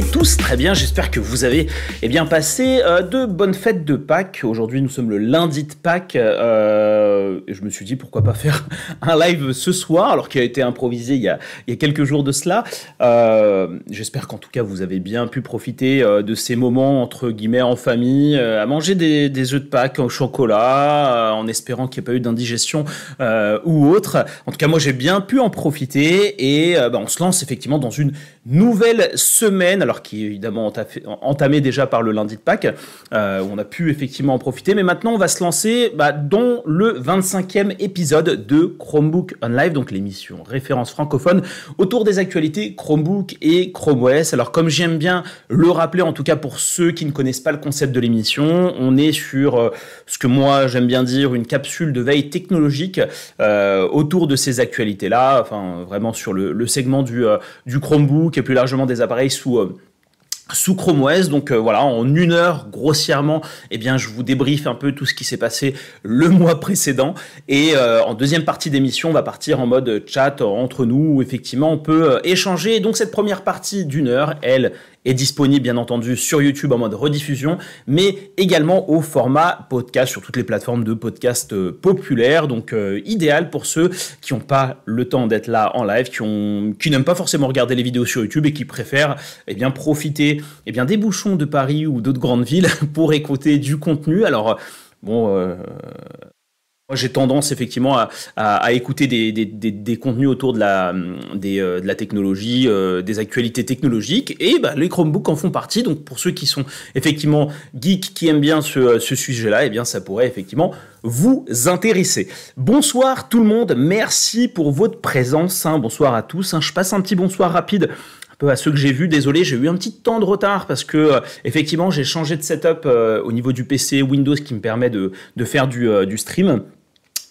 tous très bien, j'espère que vous avez eh bien, passé euh, de bonnes fêtes de Pâques. Aujourd'hui nous sommes le lundi de Pâques euh, et je me suis dit pourquoi pas faire un live ce soir alors qu'il a été improvisé il y a, quelques jours de cela. Euh, j'espère qu'en tout cas vous avez bien pu profiter de ces moments entre guillemets en famille, à manger des, œufs de Pâques au chocolat en espérant qu'il n'y ait pas eu d'indigestion ou autre. En tout cas moi j'ai bien pu en profiter et bah, on se lance effectivement dans une nouvelle semaine alors qui est évidemment entamé déjà par le lundi de Pâques, euh, où on a pu effectivement en profiter. Mais maintenant, on va se lancer bah, dans le 25e épisode de Chromebook On Live, donc l'émission référence francophone autour des actualités Chromebook et Chrome OS. Alors, comme j'aime bien le rappeler, en tout cas pour ceux qui ne connaissent pas le concept de l'émission, on est sur euh, ce que moi j'aime bien dire une capsule de veille technologique euh, autour de ces actualités-là, enfin vraiment sur le, segment du, du Chromebook et plus largement des appareils sous sous Chrome OS. Donc euh, voilà, en une heure, grossièrement, eh bien, je vous débriefe un peu tout ce qui s'est passé le mois précédent. Et euh, en deuxième partie d'émission, on va partir en mode chat entre nous, où effectivement, on peut euh, échanger. Donc cette première partie d'une heure, elle est disponible bien entendu sur YouTube en mode rediffusion, mais également au format podcast sur toutes les plateformes de podcast euh, populaires. Donc euh, idéal pour ceux qui n'ont pas le temps d'être là en live, qui, n'aiment pas forcément regarder les vidéos sur YouTube et qui préfèrent eh bien, profiter eh bien, des bouchons de Paris ou d'autres grandes villes pour écouter du contenu. Alors bon, euh, j'ai tendance effectivement à, écouter des, contenus autour de la, euh, technologie, euh, des actualités technologiques, et bah, les Chromebooks en font partie. Donc, pour ceux qui sont effectivement geeks, qui aiment bien ce, sujet-là, eh bien, ça pourrait effectivement vous intéresser. Bonsoir tout le monde, merci pour votre présence. Hein. Bonsoir à tous. Hein. Je passe un petit bonsoir rapide à ceux que j'ai vus. Désolé, j'ai eu un petit temps de retard parce que euh, effectivement j'ai changé de setup au niveau du PC Windows qui me permet de, faire du stream.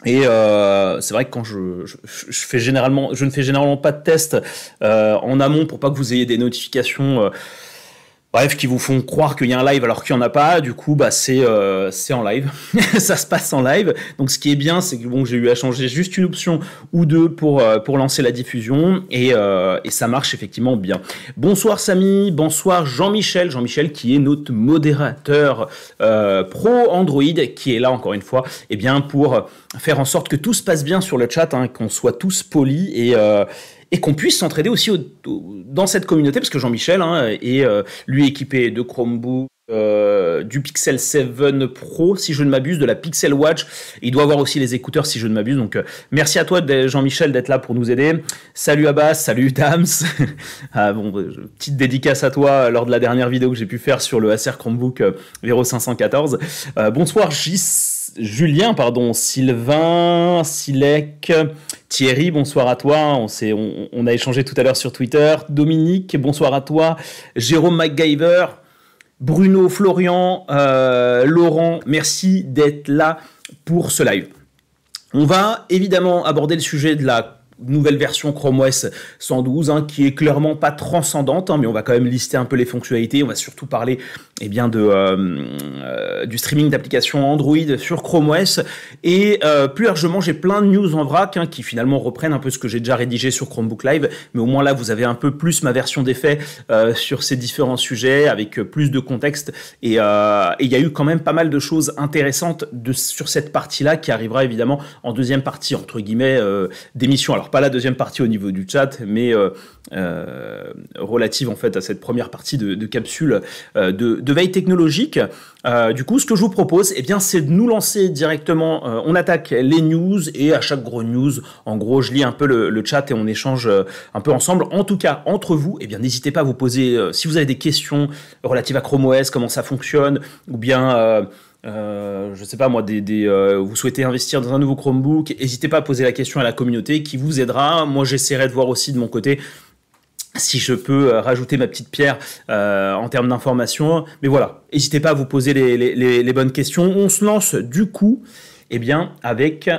Et euh, c'est vrai que quand je, je, fais généralement, je ne fais généralement pas de test euh, en amont pour pas que vous ayez des notifications. Euh, bref, qui vous font croire qu'il y a un live alors qu'il n'y en a pas. Du coup, bah, c'est euh, en live. ça se passe en live. Donc, ce qui est bien, c'est que bon, j'ai eu à changer juste une option ou deux pour, euh, pour lancer la diffusion et, euh, et ça marche effectivement bien. Bonsoir Samy, bonsoir Jean-Michel. Jean-Michel qui est notre modérateur pro Android qui est là encore une fois eh bien, pour faire en sorte que tout se passe bien sur le chat, hein, qu'on soit tous polis et et qu'on puisse s'entraider aussi dans cette communauté, parce que Jean-Michel hein, est euh, lui équipé de Chromebook, euh, du Pixel 7 Pro, si je ne m'abuse, de la Pixel Watch. Il doit avoir aussi les écouteurs, si je ne m'abuse. Donc, euh, merci à toi, Jean-Michel, d'être là pour nous aider. Salut Abbas, salut Dams. ah, bon, petite dédicace à toi lors de la dernière vidéo que j'ai pu faire sur le Acer Chromebook Vero 514. bonsoir Gis Julien, pardon, Sylvain, Silek, Thierry, bonsoir à toi. On, a échangé tout à l'heure sur Twitter. Dominique, bonsoir à toi. Jérôme McGyver, Bruno, Florian, euh, Laurent, merci d'être là pour ce live. On va évidemment aborder le sujet de la nouvelle version Chrome OS 112 hein, qui est clairement pas transcendante, hein, mais on va quand même lister un peu les fonctionnalités. On va surtout parler eh bien, de, euh, euh, du streaming d'applications Android sur Chrome OS. Et euh, plus largement, j'ai plein de news en vrac hein, qui finalement reprennent un peu ce que j'ai déjà rédigé sur Chromebook Live. Mais au moins là, vous avez un peu plus ma version des faits sur ces différents sujets avec plus de contexte. Et il y a eu quand même pas mal de choses intéressantes de, sur cette partie-là qui arrivera évidemment en deuxième partie, entre guillemets, d'émission. Alors pas la deuxième partie au niveau du chat, mais euh, euh, relative en fait à cette première partie de, capsule euh, de, veille technologique. du coup, ce que je vous propose, eh bien, c'est de nous lancer directement. on attaque les news et à chaque gros news, en gros, je lis un peu le, chat et on échange un peu ensemble. En tout cas, entre vous, eh bien, n'hésitez pas à vous poser si vous avez des questions relatives à Chrome OS, comment ça fonctionne, ou bien euh, je sais pas moi, des, euh, vous souhaitez investir dans un nouveau Chromebook, n'hésitez pas à poser la question à la communauté qui vous aidera. Moi, j'essaierai de voir aussi de mon côté si je peux euh, rajouter ma petite pierre en termes d'information. Mais voilà, n'hésitez pas à vous poser les, bonnes questions. On se lance du coup, eh bien, avec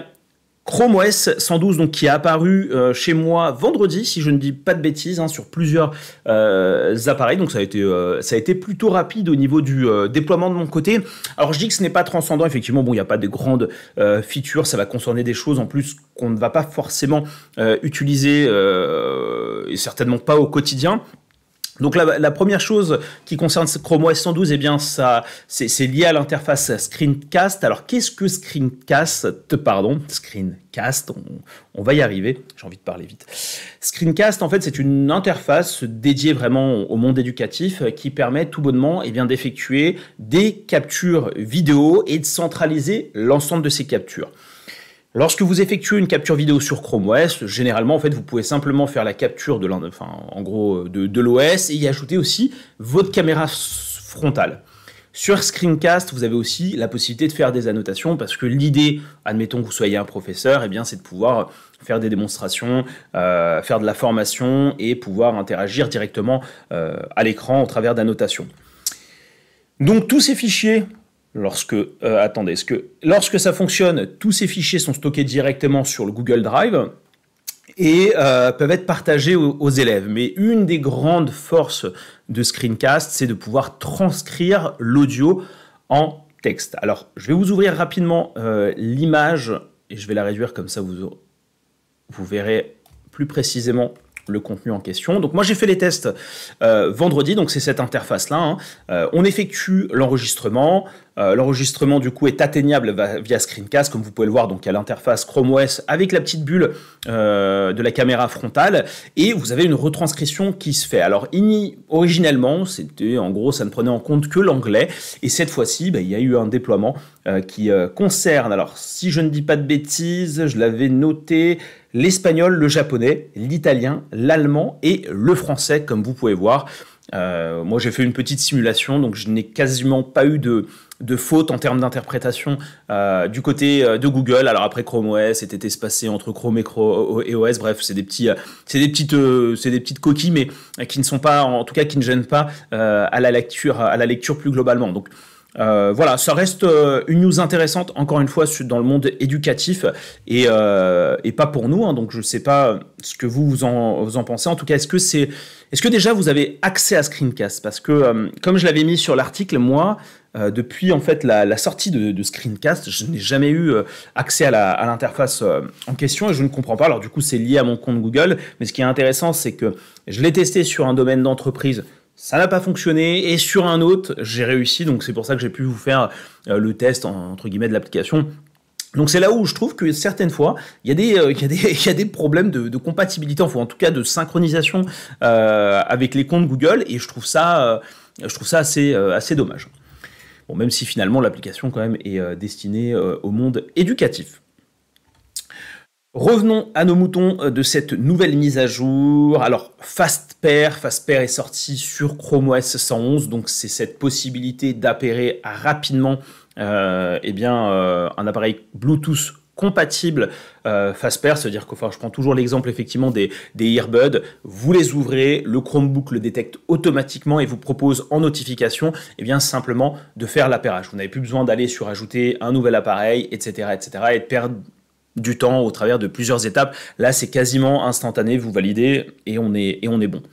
Chrome OS 112 donc qui est apparu euh, chez moi vendredi si je ne dis pas de bêtises hein, sur plusieurs euh, appareils. Donc ça a été euh, ça a été plutôt rapide au niveau du déploiement de mon côté. Alors je dis que ce n'est pas transcendant. Effectivement bon il n'y a pas de grandes features. Ça va concerner des choses en plus qu'on ne va pas forcément utiliser et certainement pas au quotidien donc la, première chose qui concerne Chrome OS 112, eh bien c'est lié à l'interface Screencast. Alors qu'est-ce que Screencast? Pardon, Screencast. On, va y arriver. J'ai envie de parler vite. Screencast, en fait, c'est une interface dédiée vraiment au monde éducatif qui permet tout bonnement, eh bien, d'effectuer des captures vidéo et de centraliser l'ensemble de ces captures. Lorsque vous effectuez une capture vidéo sur Chrome OS, généralement, en fait, vous pouvez simplement faire la capture de l'OS et y ajouter aussi votre caméra frontale. Sur Screencast, vous avez aussi la possibilité de faire des annotations parce que l'idée, admettons que vous soyez un professeur, eh bien, c'est de pouvoir faire des démonstrations, euh, faire de la formation et pouvoir interagir directement euh, à l'écran au travers d'annotations. Donc tous ces fichiers lorsque euh, attendez, lorsque ça fonctionne, tous ces fichiers sont stockés directement sur le Google Drive et euh, peuvent être partagés aux, élèves. Mais une des grandes forces de Screencast, c'est de pouvoir transcrire l'audio en texte. Alors, je vais vous ouvrir rapidement euh, l'image et je vais la réduire comme ça, vous, verrez plus précisément le contenu en question. Donc moi j'ai fait les tests vendredi, donc c'est cette interface-là. Hein. On effectue l'enregistrement. Euh, l'enregistrement du coup est atteignable via Screencast, comme vous pouvez le voir, donc à l'interface Chrome OS avec la petite bulle de la caméra frontale, et vous avez une retranscription qui se fait. Alors originellement, c'était en gros ça ne prenait en compte que l'anglais, et cette fois-ci, bah, il y a eu un déploiement qui concerne. Alors si je ne dis pas de bêtises, je l'avais noté l'espagnol, le japonais, l'italien, l'allemand et le français, comme vous pouvez voir. Euh, moi, j'ai fait une petite simulation, donc je n'ai quasiment pas eu de, de faute en termes d'interprétation euh, du côté euh, de Google. Alors après Chrome OS était espacé entre Chrome et, Chrome et OS. Bref, c'est des petits, c'est des petites, c'est des petites coquilles, mais qui ne sont pas, en tout cas, qui ne gênent pas à la lecture, à la lecture plus globalement. Donc euh, voilà, ça reste euh, une news intéressante, encore une fois, dans le monde éducatif et, euh, pas pour nous. Hein. donc, je ne sais pas ce que vous, vous, en, vous en pensez. En tout cas, est-ce que, c'est, est-ce que déjà vous avez accès à Screencast? Parce que, comme je l'avais mis sur l'article, moi, depuis en fait la, sortie de, Screencast, je n'ai jamais eu accès à, l'interface en question et je ne comprends pas. Alors, du coup, c'est lié à mon compte Google. Mais ce qui est intéressant, c'est que je l'ai testé sur un domaine d'entreprise ça n'a pas fonctionné et sur un autre, j'ai réussi. Donc c'est pour ça que j'ai pu vous faire euh, le test entre guillemets de l'application. Donc c'est là où je trouve que certaines fois, il y a des, euh, problèmes de, compatibilité, enfin en tout cas de synchronisation euh, avec les comptes Google, et je trouve ça, assez dommage. Bon, même si finalement l'application quand même est destinée au monde éducatif. Revenons à nos moutons euh, de cette nouvelle mise à jour. Alors, FastPair, FastPair est sorti sur Chrome OS 111, donc c'est cette possibilité d'appairer rapidement euh, eh bien, euh, un appareil Bluetooth compatible euh, FastPair, c'est-à-dire que je prends toujours l'exemple effectivement des, earbuds, vous les ouvrez, le Chromebook le détecte automatiquement et vous propose en notification eh bien, simplement de faire l'appairage. Vous n'avez plus besoin d'aller sur ajouter un nouvel appareil, etc. etc. et de perdre du temps au travers de plusieurs étapes. Là, c'est quasiment instantané, vous validez et on est, et on est bon.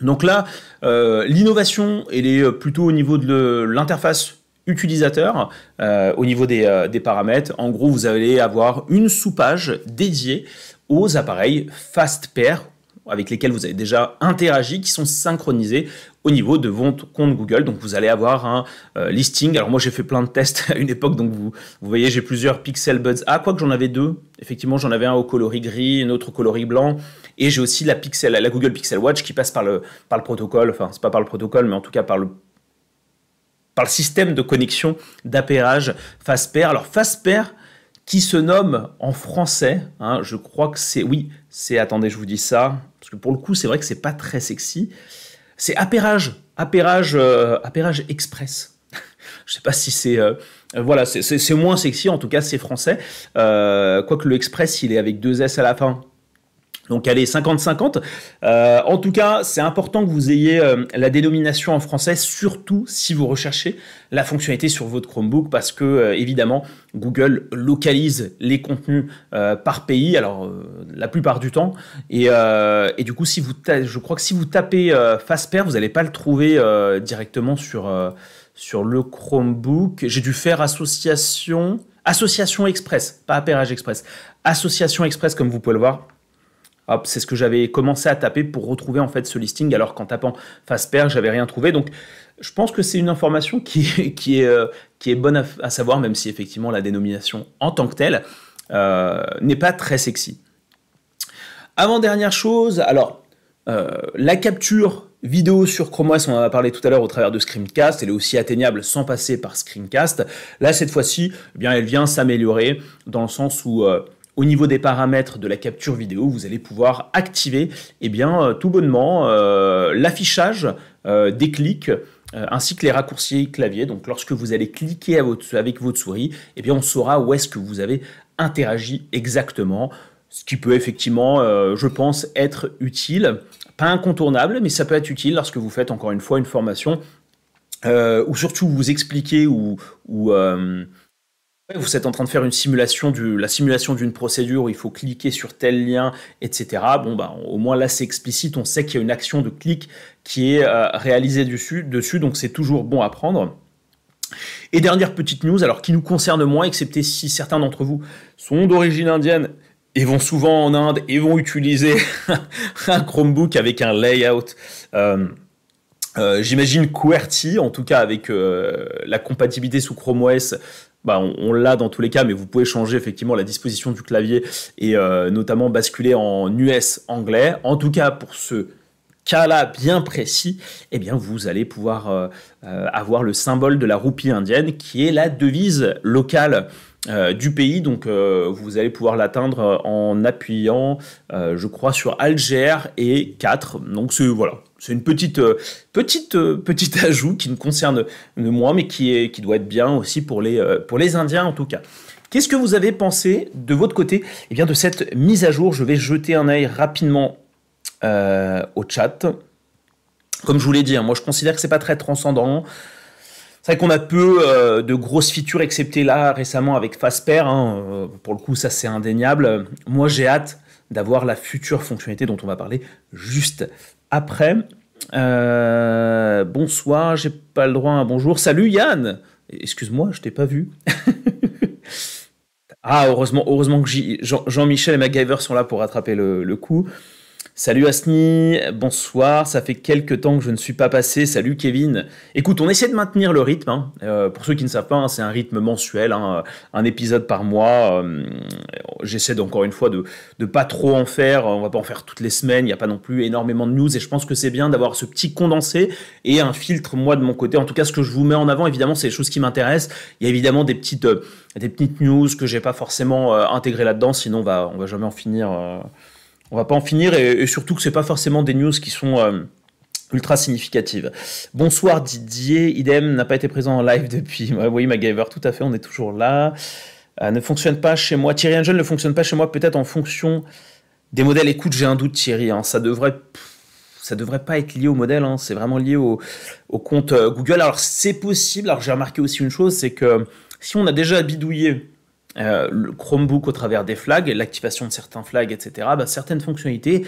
Donc là, euh, l'innovation, elle est plutôt au niveau de l'interface utilisateur, euh, au niveau des, des, paramètres. En gros, vous allez avoir une sous-page dédiée aux appareils FastPair avec lesquels vous avez déjà interagi, qui sont synchronisés au niveau de votre compte Google. Donc vous allez avoir un euh, listing. Alors moi j'ai fait plein de tests à une époque, donc vous, voyez j'ai plusieurs Pixel Buds A, quoique j'en avais deux. Effectivement j'en avais un au coloris gris, un autre au coloris blanc. Et j'ai aussi la, la Google Pixel Watch qui passe par le, par le protocole, enfin c'est pas par le protocole, mais en tout cas par le par le système de connexion d'appairage FastPair. Alors FastPair, qui se nomme en français, hein, je crois que c'est, oui, c'est, attendez, je vous dis ça, parce que pour le coup, c'est vrai que c'est pas très sexy. C'est appairage, appairage, euh, express. je sais pas si c'est, euh, voilà, c'est moins sexy, en tout cas, c'est français. Euh, quoique le express, il est avec deux S à la fin. Donc allez, 50-50. Euh, en tout cas, c'est important que vous ayez euh, la dénomination en français, surtout si vous recherchez la fonctionnalité sur votre Chromebook, parce que euh, évidemment, Google localise les contenus par pays, alors la plupart du temps. Et, du coup, si vous je crois que si vous tapez Fasper, vous n'allez pas le trouver directement sur, sur le Chromebook. J'ai dû faire association, association express, pas appairage express. Association express, comme vous pouvez le voir c'est ce que j'avais commencé à taper pour retrouver en fait ce listing, alors qu'en tapant Fasper, j'avais rien trouvé. Donc, je pense que c'est une information qui, qui, est, euh, qui est bonne à, savoir, même si effectivement la dénomination en tant que telle euh, n'est pas très sexy. Avant-dernière chose, alors, euh, la capture vidéo sur Chrome OS, on en a parlé tout à l'heure au travers de Screencast, elle est aussi atteignable sans passer par Screencast. Là, cette fois-ci, eh bien, elle vient s'améliorer dans le sens où au niveau des paramètres de la capture vidéo, vous allez pouvoir activer eh bien, euh, tout bonnement euh, l'affichage euh, des clics ainsi que les raccourcis clavier. Donc lorsque vous allez cliquer avec votre souris, eh bien, on saura où est-ce que vous avez interagi exactement. Ce qui peut effectivement, je pense, être utile. Pas incontournable, mais ça peut être utile lorsque vous faites encore une fois une formation ou surtout vous expliquez ou, ou vous êtes en train de faire une simulation, du, la simulation d'une procédure où il faut cliquer sur tel lien, etc. Bon, bah, au moins là, c'est explicite. On sait qu'il y a une action de clic qui est euh, réalisée dessus, dessus donc c'est toujours bon à prendre. Et dernière petite news, alors qui nous concerne moins, excepté si certains d'entre vous sont d'origine indienne et vont souvent en Inde et vont utiliser un Chromebook avec un layout. Euh, euh, j'imagine QWERTY, en tout cas avec la compatibilité sous Chrome OS, bah, on, l'a dans tous les cas, mais vous pouvez changer effectivement la disposition du clavier et euh, notamment basculer en US anglais. En tout cas, pour ce cas-là bien précis, eh bien, vous allez pouvoir euh, euh, avoir le symbole de la roupie indienne qui est la devise locale du pays. Donc, vous allez pouvoir l'atteindre en appuyant, je crois, sur Alger et 4. Donc, voilà, c'est une petite, euh, petite, euh, petite ajout qui ne concerne moi, mais qui, est, qui doit être bien aussi pour les, euh, pour les Indiens en tout cas. Qu'est-ce que vous avez pensé de votre côté eh bien, de cette mise à jour? Je vais jeter un œil rapidement au chat. Comme je vous l'ai dit, hein, moi je considère que c'est pas très transcendant. C'est vrai qu'on a peu de grosses features, excepté là récemment avec Fasper. Hein, pour le coup, ça c'est indéniable. Moi j'ai hâte d'avoir la future fonctionnalité dont on va parler juste après. Euh, bonsoir, j'ai pas le droit à un bonjour. Salut Yann Excuse-moi, je t'ai pas vu. ah, heureusement, heureusement que Jean-Michel et MacGyver sont là pour rattraper le coup. Salut Asni, bonsoir, ça fait quelques temps que je ne suis pas passé, salut Kevin. Écoute, on essaie de maintenir le rythme, hein. euh, pour ceux qui ne savent pas, hein, c'est un rythme mensuel, hein, un épisode par mois. Euh, j'essaie encore une fois de ne pas trop en faire, on va pas en faire toutes les semaines, il n'y a pas non plus énormément de news, et je pense que c'est bien d'avoir ce petit condensé et un filtre, moi de mon côté. En tout cas, ce que je vous mets en avant, évidemment, c'est les choses qui m'intéressent. Il y a évidemment des petites, euh, des petites news que j'ai pas forcément intégrées là-dedans, sinon on va, on va jamais en finir on va pas en finir et, surtout que c'est pas forcément des news qui sont euh, ultra significatives. Bonsoir Didier, idem n'a pas été présent en live depuis. oui, MacGyver, tout à fait, on est toujours là. Euh, ne fonctionne pas chez moi. Thierry Angel ne fonctionne pas chez moi, peut-être en fonction des modèles. Écoute, j'ai un doute, Thierry. Hein. ça devrait. ça devrait pas être lié au modèle, hein. c'est vraiment lié au, compte euh, Google. Alors c'est possible, alors j'ai remarqué aussi une chose, c'est que si on a déjà bidouillé euh, le Chromebook au travers des flags, l'activation de certains flags, etc., bah, certaines fonctionnalités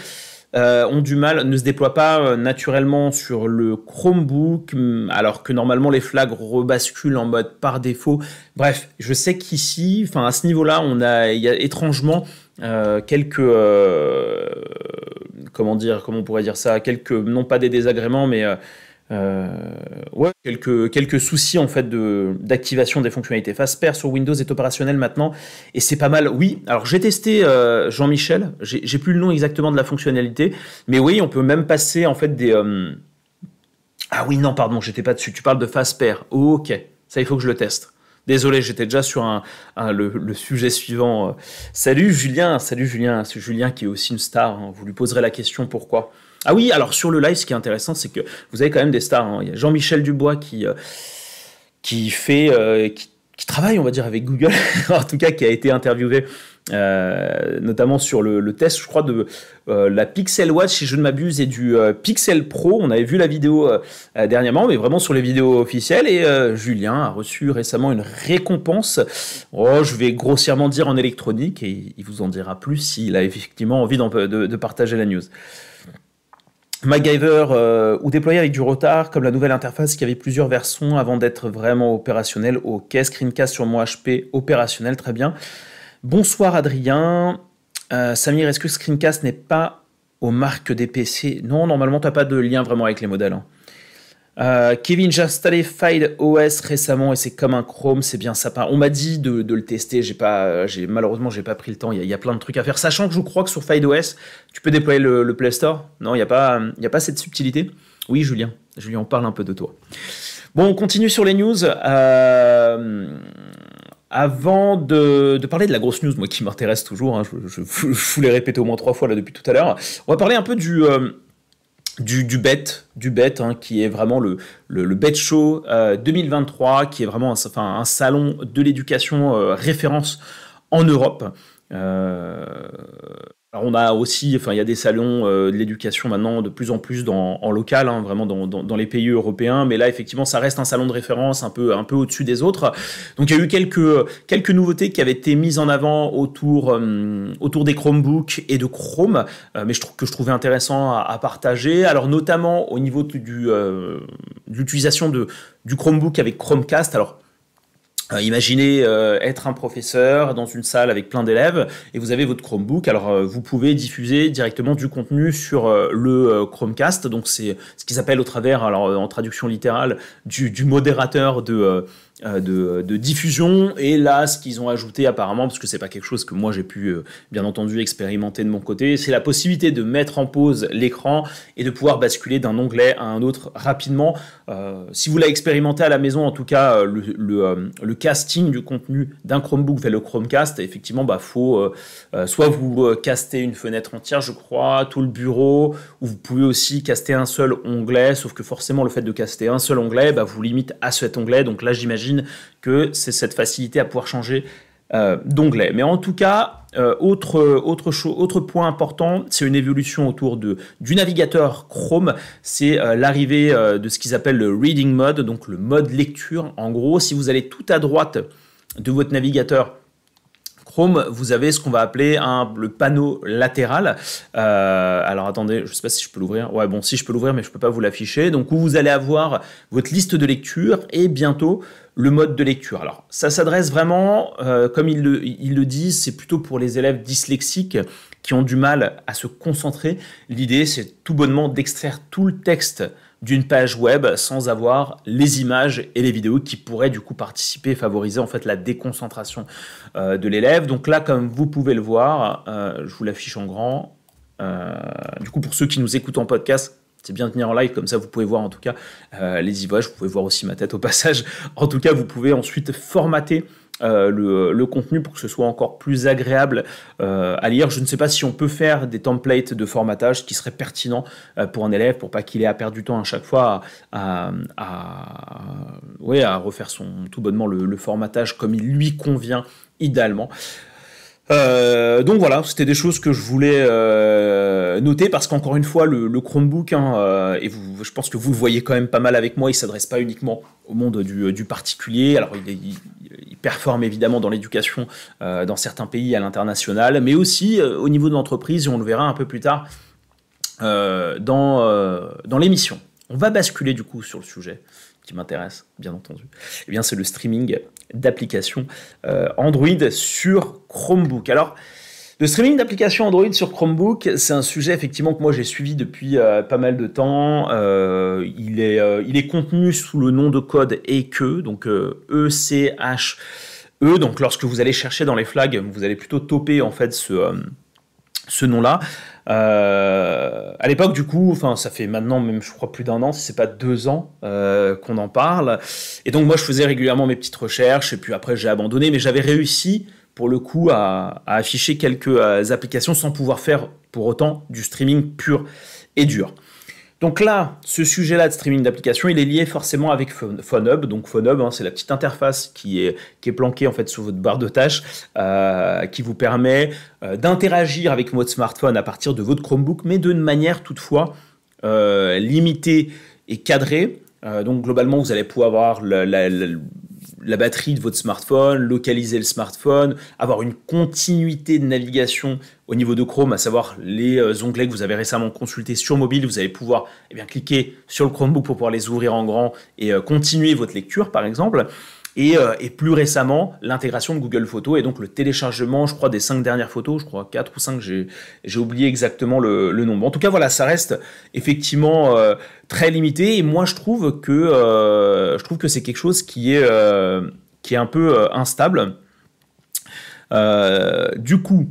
euh, ont du mal, ne se déploient pas euh, naturellement sur le Chromebook, mm, alors que normalement les flags rebasculent en mode par défaut. Bref, je sais qu'ici, enfin à ce niveau-là, on a, y a étrangement quelques, comment dire, comment on pourrait dire ça, quelques, non pas des désagréments, mais ouais, quelques, quelques soucis en fait de, d'activation des fonctionnalités. Fasper sur Windows est opérationnel maintenant et c'est pas mal. Oui, alors j'ai testé euh, Jean-Michel, j'ai, plus le nom exactement de la fonctionnalité, mais oui, on peut même passer en fait des. Euh, ah oui, non, pardon, j'étais pas dessus. Tu parles de Fasper. ok, ça il faut que je le teste. Désolé, j'étais déjà sur un, le, le, sujet suivant. Salut Julien, salut Julien, c'est Julien qui est aussi une star. Hein. Vous lui poserez la question pourquoi? Ah oui, alors sur le live, ce qui est intéressant, c'est que vous avez quand même des stars. Hein. Il y a Jean-Michel Dubois qui, euh, qui fait, euh, qui, travaille, on va dire, avec Google, en tout cas, qui a été interviewé notamment sur le, test, je crois, de la Pixel Watch, si je ne m'abuse, et du Pixel Pro. On avait vu la vidéo dernièrement, mais vraiment sur les vidéos officielles. Et Julien a reçu récemment une récompense. Oh, je vais grossièrement dire en électronique, et il vous en dira plus s'il a effectivement envie de partager la news. MacGyver euh, ou déployé avec du retard, comme la nouvelle interface qui avait plusieurs versions avant d'être vraiment opérationnel. Ok, screencast sur mon HP opérationnel, très bien. Bonsoir Adrien. Euh, Samir, est-ce que screencast n'est pas aux marques des PC Non, normalement, tu n'as pas de lien vraiment avec les modèles. Hein. Euh, Kevin, j'ai installé File OS récemment et c'est comme un Chrome, c'est bien sympa. On m'a dit de, le tester, j'ai pas, j'ai malheureusement j'ai pas pris le temps. Il y, a, plein de trucs à faire, sachant que je crois que sur File OS, tu peux déployer le, Play Store. Non, il y a pas, a pas cette subtilité. Oui, Julien, Julien, on parle un peu de toi. Bon, on continue sur les news. Euh, avant de, parler de la grosse news, moi qui m'intéresse toujours, hein, je, vous l'ai répété au moins trois fois là depuis tout à l'heure, on va parler un peu du, euh, du, du BET, du BET hein, qui est vraiment le, le, BET Show 2023, euh, qui est vraiment un, salon de l'éducation euh, référence en Europe. Euh, on a aussi, enfin il y a des salons euh, de l'éducation maintenant de plus en plus dans, en local, hein, vraiment dans, les pays européens, mais là effectivement ça reste un salon de référence un peu, un peu au-dessus des autres. Donc il y a eu quelques, quelques nouveautés qui avaient été mises en avant autour, euh, autour des Chromebooks et de Chrome, euh, mais que je trouvais intéressant à, partager. Alors notamment au niveau de l'utilisation du Chromebook avec Chromecast. Alors imaginez euh, être un professeur dans une salle avec plein d'élèves et vous avez votre Chromebook. Alors euh, vous pouvez diffuser directement du contenu sur le Chromecast. Donc c'est ce qu'ils appellent au travers, alors en traduction littérale, du, du modérateur de euh, de, diffusion. Et là, ce qu'ils ont ajouté apparemment, parce que c'est pas quelque chose que moi j'ai pu euh, bien entendu expérimenter de mon côté, c'est la possibilité de mettre en pause l'écran et de pouvoir basculer d'un onglet à un autre rapidement. Euh, si vous l'avez expérimenté à la maison, en tout cas, le, casting du contenu d'un Chromebook vers le Chromecast, effectivement, bah faut soit vous caster une fenêtre entière, je crois, tout le bureau, ou vous pouvez aussi caster un seul onglet, sauf que forcément le fait de caster un seul onglet, bah, vous limite à cet onglet. Donc là, j'imagine que c'est cette facilité à pouvoir changer euh, d'onglet. Mais en tout cas, euh, autre, autre, autre point important, c'est une évolution autour de, du navigateur Chrome. C'est euh, l'arrivée de ce qu'ils appellent le Reading Mode, donc le mode lecture. En gros, si vous allez tout à droite de votre navigateur Chrome, vous avez ce qu'on va appeler un, le panneau latéral. alors attendez, je ne sais pas si je peux l'ouvrir. Ouais, bon, si je peux l'ouvrir, mais je ne peux pas vous l'afficher. Donc où vous allez avoir votre liste de lecture et bientôt le mode de lecture. Alors, ça s'adresse vraiment, euh, comme ils le, disent, c'est plutôt pour les élèves dyslexiques qui ont du mal à se concentrer. L'idée, c'est tout bonnement d'extraire tout le texte d'une page web sans avoir les images et les vidéos qui pourraient du coup participer et favoriser en fait la déconcentration euh, de l'élève. Donc là, comme vous pouvez le voir, euh, je vous l'affiche en grand. du coup, pour ceux qui nous écoutent en podcast, c'est bien de tenir en live, comme ça vous pouvez voir en tout cas euh, les images, vous pouvez voir aussi ma tête au passage. En tout cas, vous pouvez ensuite formater euh, le, contenu pour que ce soit encore plus agréable euh, à lire. Je ne sais pas si on peut faire des templates de formatage qui seraient pertinents pour un élève pour pas qu'il ait à perdre du temps à chaque fois à, à refaire son, tout bonnement le, formatage comme il lui convient idéalement. Euh, donc voilà, c'était des choses que je voulais euh, noter parce qu'encore une fois, le, Chromebook, hein, euh, et je pense que vous le voyez quand même pas mal avec moi, il s'adresse pas uniquement au monde du, particulier. Alors il, performe évidemment dans l'éducation dans certains pays à l'international, mais aussi au niveau de l'entreprise, et on le verra un peu plus tard dans l'émission. On va basculer du coup sur le sujet qui m'intéresse, bien entendu. Eh bien, c'est le streaming d'applications euh, Android sur Chromebook. Alors, le streaming d'applications Android sur Chromebook, c'est un sujet effectivement que moi j'ai suivi depuis euh, pas mal de temps. Euh, il, est, contenu sous le nom de code ECHE, donc E-C-H-E. E. Donc lorsque vous allez chercher dans les flags, vous allez plutôt toper en fait ce, ce nom-là. Euh, à l'époque, du coup, enfin, ça fait maintenant même, je crois, plus d'un an, si c'est pas deux ans euh, qu'on en parle. Et donc, moi, je faisais régulièrement mes petites recherches, et puis après, j'ai abandonné, mais j'avais réussi, pour le coup, à, afficher quelques euh, applications sans pouvoir faire pour autant du streaming pur et dur. Donc là, ce sujet-là de streaming d'application, il est lié forcément avec PhoneHub. Donc PhoneHub, hein, c'est la petite interface qui est, planquée en fait sur votre barre de tâches, euh, qui vous permet euh, d'interagir avec votre smartphone à partir de votre Chromebook, mais d'une manière toutefois euh, limitée et cadrée. donc globalement, vous allez pouvoir avoir la batterie de votre smartphone, localiser le smartphone, avoir une continuité de navigation au niveau de Chrome, à savoir les euh, onglets que vous avez récemment consultés sur mobile. Vous allez pouvoir eh cliquer sur le Chromebook pour pouvoir les ouvrir en grand et euh, continuer votre lecture, par exemple. Euh, et, plus récemment, l'intégration de Google Photos et donc le téléchargement, je crois, des cinq dernières photos, je crois 4 ou 5, j'ai oublié exactement le, nombre. En tout cas, voilà, ça reste effectivement très limité et moi je trouve que, je trouve que c'est quelque chose qui est, qui est un peu instable. du coup,